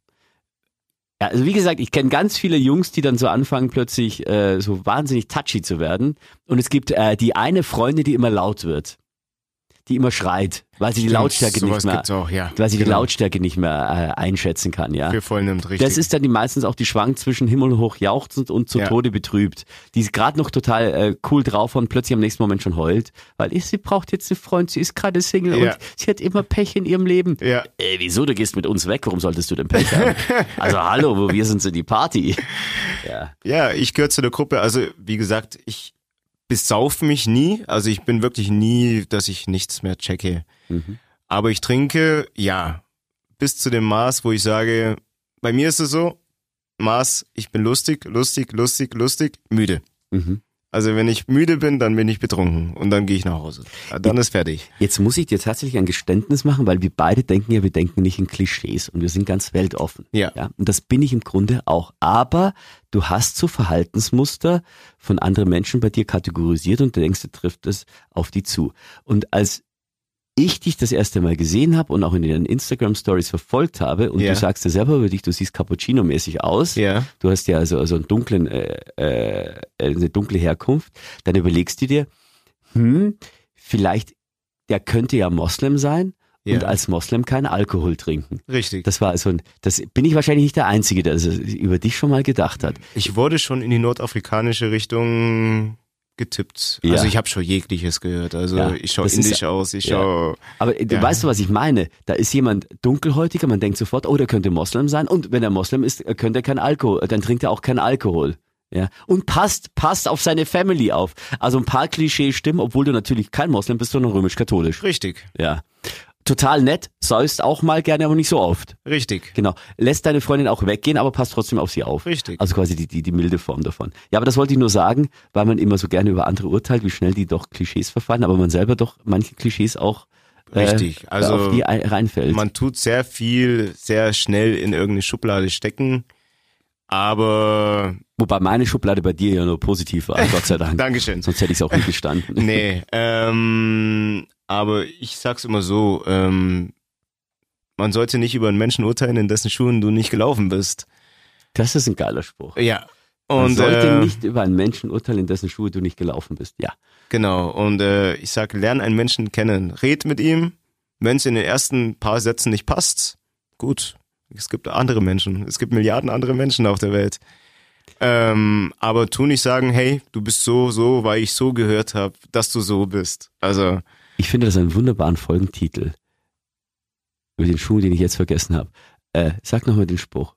Ja, also wie gesagt, ich kenne ganz viele Jungs, die dann so anfangen, plötzlich äh, so wahnsinnig touchy zu werden. Und es gibt äh, die eine Freundin, die immer laut wird. Die immer schreit, weil sie die Lautstärke nicht mehr, auch, ja. weil sie die Genau. Lautstärke nicht mehr äh, einschätzen kann, ja. Für voll nimmt, richtig. Das ist dann die meistens auch die Schwank zwischen himmelhoch jauchzend und zu Ja. Tode betrübt. Die ist gerade noch total äh, cool drauf und plötzlich am nächsten Moment schon heult, weil ich, sie braucht jetzt einen Freund, sie ist gerade Single Ja. und sie hat immer Pech in ihrem Leben. Ja. Ey, wieso, du gehst mit uns weg, warum solltest du denn Pech haben? also hallo, wo wir sind, sind die Party. Ja. Ja, ich gehöre zu der Gruppe. Also, wie gesagt, ich besauf mich nie. Also, ich bin wirklich nie, dass ich nichts mehr checke. Mhm. Aber ich trinke, ja, bis zu dem Maß, wo ich sage, bei mir ist es so, Maß, ich bin lustig, lustig, lustig, lustig, müde. Mhm. Also, wenn ich müde bin, dann bin ich betrunken und dann gehe ich nach Hause. Dann ist fertig. Jetzt muss ich dir tatsächlich ein Geständnis machen, weil wir beide denken ja, wir denken nicht in Klischees und wir sind ganz weltoffen. Ja. Ja, und das bin ich im Grunde auch. Aber du hast so Verhaltensmuster von anderen Menschen bei dir kategorisiert und du denkst, du trifft es auf die zu. Und als ich dich das erste Mal gesehen habe und auch in den Instagram Stories verfolgt habe und Ja. du sagst ja selber über dich, du siehst Cappuccino-mäßig aus. Ja. Du hast ja also, also einen dunklen, äh, äh, eine dunkle Herkunft. Dann überlegst du dir, hm, vielleicht, der könnte ja Moslem sein Ja. und als Moslem keinen Alkohol trinken. Richtig. Das war so ein, das bin ich wahrscheinlich nicht der Einzige, der über dich schon mal gedacht hat. Ich wurde schon in die nordafrikanische Richtung getippt. Ja. Also ich habe schon jegliches gehört. Also Ja, ich schaue das ist- indisch aus, ich ja. schaue Aber du Ja. weißt du, was ich meine? Da ist jemand dunkelhäutiger, man denkt sofort, oh, der könnte Moslem sein. Und wenn er Moslem ist, könnte er kein Alkohol, dann trinkt er auch keinen Alkohol. Ja. Und passt, passt auf seine Family auf. Also ein paar Klischees stimmen, obwohl du natürlich kein Moslem bist, sondern römisch-katholisch. richtig, Ja. Total nett, säust auch mal gerne, aber nicht so oft. richtig, Genau. Lässt deine Freundin auch weggehen, aber passt trotzdem auf sie auf. richtig. Also quasi die, die, die milde Form davon. Ja, aber das wollte ich nur sagen, weil man immer so gerne über andere urteilt, wie schnell die doch Klischees verfallen, aber man selber doch manche Klischees auch äh, Richtig. Also auf die ein- reinfällt. Man tut sehr viel, sehr schnell in irgendeine Schublade stecken. Aber Wobei meine Schublade bei dir ja nur positiv war, Gott sei Dank. Dankeschön. Sonst hätte ich es auch nie gestanden. Nee, ähm, aber ich sag's immer so, ähm, man sollte nicht über einen Menschen urteilen, in dessen Schuhen du nicht gelaufen bist. Das ist ein geiler Spruch. Ja. Man Und sollte äh, nicht über einen Menschen urteilen, in dessen Schuhe du nicht gelaufen bist. Ja. Genau, und äh, ich sag, lern einen Menschen kennen, red mit ihm. Wenn es in den ersten paar Sätzen nicht passt, gut. Es gibt andere Menschen, es gibt Milliarden andere Menschen auf der Welt. Ähm, aber tu nicht sagen, hey, du bist so, so, weil ich so gehört habe, dass du so bist. Also, Ich finde das einen wunderbaren Folgentitel. Über den Schuh, den ich jetzt vergessen habe. Äh, sag nochmal den Spruch.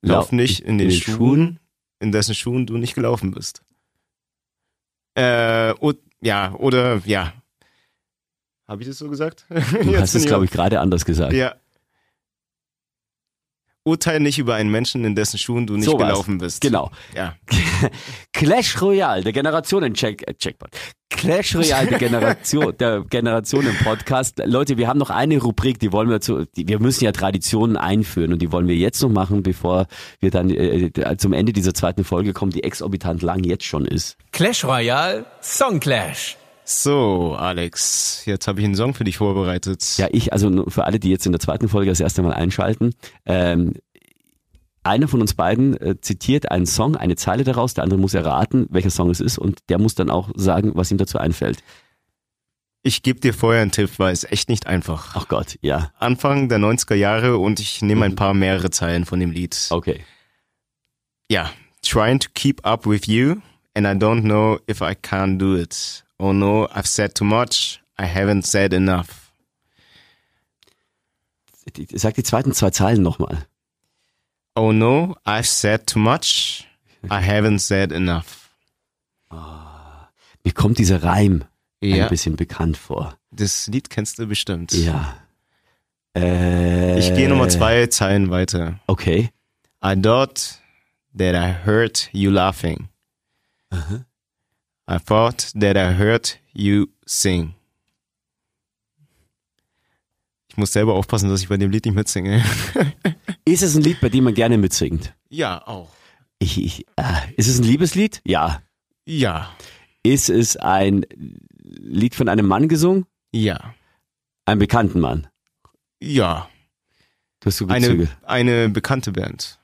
lauf Lau- nicht in den, Schuhen, in dessen Schuhen du nicht gelaufen bist. Äh, und, ja, oder, ja. Habe ich das so gesagt? Du hast es, glaube ich, gerade anders gesagt. Ja. Urteil nicht über einen Menschen, in dessen Schuhen du nicht So gelaufen bist. Genau. Ja. Clash Royale, der Generationen-Check, äh, Checkpoint. Clash Royale, der Generation, der Generationen-Podcast. Leute, wir haben noch eine Rubrik, die wollen wir zu, die, wir müssen ja Traditionen einführen und die wollen wir jetzt noch machen, bevor wir dann äh, zum Ende dieser zweiten Folge kommen, die exorbitant lang jetzt schon ist. Clash Royale Song Clash. So, Alex, jetzt habe ich einen Song für dich vorbereitet. Ja, ich, also für alle, die jetzt in der zweiten Folge das erste Mal einschalten, ähm, einer von uns beiden äh, zitiert einen Song, eine Zeile daraus, der andere muss erraten, welcher Song es ist und der muss dann auch sagen, was ihm dazu einfällt. Ich gebe dir vorher einen Tipp, weil es echt nicht einfach. Ach Gott, ja, Anfang der 90er Jahre und ich nehme Mhm. ein paar mehrere Zeilen von dem Lied. okay. Ja. Trying to keep up with you and I don't know if I can do it. Oh no, I've said too much. I haven't said enough. Sag die zweiten zwei Zeilen nochmal. Oh no, I've said too much. I haven't said enough. Mir kommt dieser Reim Ja, ein bisschen bekannt vor. das Lied kennst du bestimmt. Ja. Äh, Ich gehe nochmal zwei Zeilen weiter. Okay. I thought that I heard you laughing. I thought that I heard you sing. Ich muss selber aufpassen, dass ich bei dem Lied nicht mitsinge. Ist es ein Lied, bei dem man gerne mitsingt? Ja, auch. Ich, ich, äh, ist es ein Liebeslied? Ja. Ja, Ist es ein Lied von einem Mann gesungen? ja, Einem bekannten Mann? ja. Du hast so. Eine, eine bekannte Band.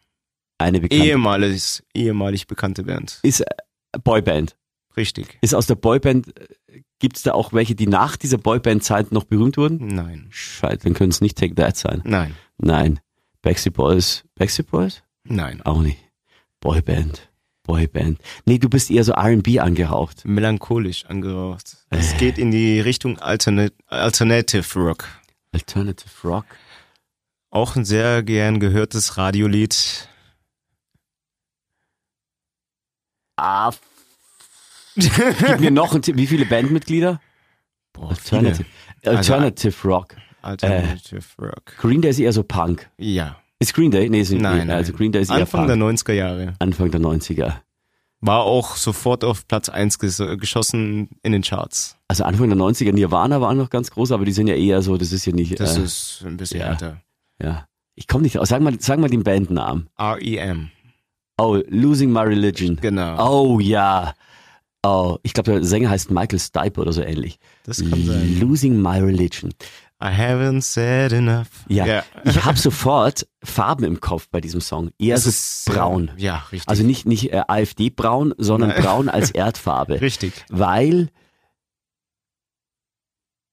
Eine bekannte. Ehemalig, ehemalig bekannte Band. Ist äh, Boyband. Richtig. Ist aus der Boyband, gibt es da auch welche, die nach dieser Boyband-Zeit noch berühmt wurden? Nein. Scheiße, dann können es nicht Take That sein. Nein. Nein. Backstreet Boys. Backstreet Boys? Nein. Auch nicht. Boyband. Boyband. Nee, du bist eher so R&B angehaucht. Melancholisch angehaucht. Es geht in die Richtung Alternat Alternative Rock. Alternative Rock. Auch ein sehr gern gehörtes Radiolied. Ah. Gib mir noch einen Tipp. Wie viele Bandmitglieder? Boah, Alternative. viele. Alternative Rock. Alternative Rock. Green Day ist eher so Punk. Ja. Ist Green Day? Nee, ist Nein, nee, also nein. Green Day ist eher Anfang Punk. der 90er Jahre. Anfang der 90er. War auch sofort auf Platz 1 ges geschossen in den Charts. Also Anfang der 90er, Nirvana war noch ganz groß, aber die sind ja eher so, das ist ja nicht, Das äh, ist ein bisschen ja. älter. ja. Ich komme nicht raus. Sag mal, sag mal den Bandnamen. R.E.M. Oh, Losing My Religion. Genau. Oh ja. Oh, ich glaube, der Sänger heißt Michael Stipe oder so ähnlich. Das kann sein. Losing My Religion. I haven't said enough. Ja. Ich habe sofort Farben im Kopf bei diesem Song. Eher Das so ist, braun. Ja, richtig. Also nicht, nicht äh, AfD-braun, sondern Nein. braun als Erdfarbe. richtig. Weil,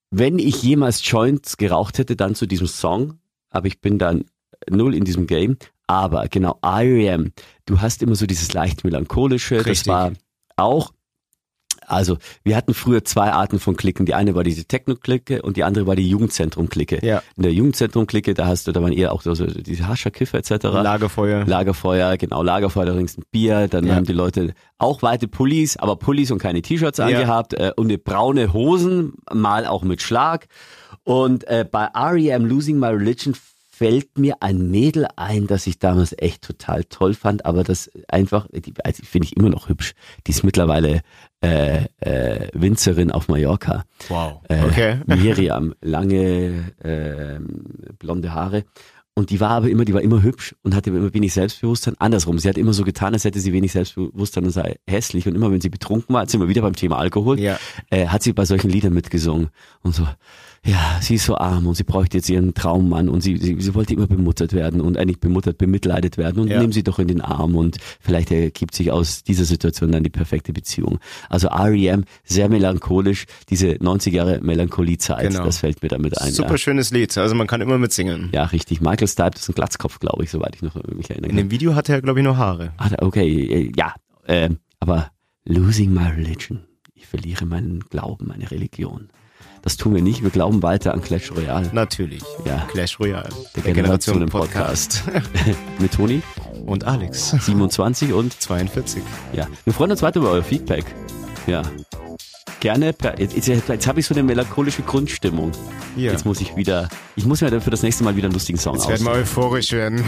wenn ich jemals Joints geraucht hätte, dann zu diesem Song, aber ich bin dann null in diesem Game. Aber genau, R.E.M., du hast immer so dieses leicht melancholische, das Richtig. war auch, also wir hatten früher zwei Arten von Klicken. Die eine war diese Techno-Clique und die andere war die Jugendzentrum-Clique. Ja. In der Jugendzentrum-Clique, da hast du, da waren eher auch so, so diese Hascherkiffer etc. Lagerfeuer. Lagerfeuer, genau, Lagerfeuer, da trinkst ein Bier, dann Ja. haben die Leute auch weite Pullis, aber Pullis und keine T-Shirts angehabt äh, und eine braune Hosen, mal auch mit Schlag. Und äh, bei R.E.M. Losing My Religion fällt mir ein Mädel ein, das ich damals echt total toll fand, aber das einfach, die also finde ich immer noch hübsch. Die ist mittlerweile äh, äh, Winzerin auf Mallorca. wow. Äh, Okay. Miriam, lange ähm, blonde Haare. Und die war aber immer, die war immer hübsch und hatte immer wenig Selbstbewusstsein. Andersrum, sie hat immer so getan, als hätte sie wenig Selbstbewusstsein und sei hässlich. Und immer wenn sie betrunken war, sind wir wieder beim Thema Alkohol, Ja. äh, hat sie bei solchen Liedern mitgesungen. Und so, ja, sie ist so arm und sie bräuchte jetzt ihren Traummann und sie, sie, sie wollte immer bemuttert werden und eigentlich bemuttert, bemitleidet werden und Ja. nimm sie doch in den Arm und vielleicht ergibt sich aus dieser Situation dann die perfekte Beziehung. Also R.E.M. sehr melancholisch, diese 90 Jahre Melancholiezeit, Genau. das fällt mir damit ein. Super Ja. schönes Lied. Also man kann immer mitsingen. ja, richtig. Michael Stipe ist ein Glatzkopf, glaube ich, soweit ich noch mich erinnere. In dem Video hat er, glaube ich, noch Haare. Ah, okay, äh, ja, äh, aber losing my religion. Ich verliere meinen Glauben, meine Religion. Das tun wir nicht. Wir glauben weiter an Clash Royale. Natürlich. Ja. Clash Royale. Der Der, Generationen Generation Podcast. Mit Toni, Und Alex. 27 und 42. ja. Wir freuen uns weiter über euer Feedback. Ja. Gerne. Jetzt, jetzt, jetzt habe ich so eine melancholische Grundstimmung. Hier. Jetzt muss ich wieder, ich muss mir für das nächste Mal wieder einen lustigen Song Jetzt werden wir euphorisch werden.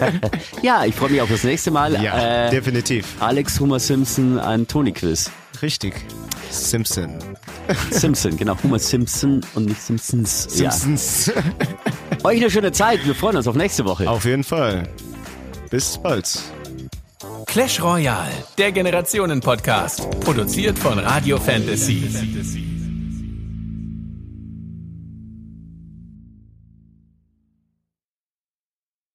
Ja, ich freue mich auf das nächste Mal. ja, äh, definitiv. Alex Homer Simpson, ein Tony-Quiz. Richtig. Simpson. Simpson, genau. Homer Simpson und nicht Simpsons. Simpsons. Ja. Euch eine schöne Zeit. Wir freuen uns auf nächste Woche. Auf jeden Fall. Bis bald. Clash Royale, der Generationen-Podcast. Produziert von Radio Fantasy.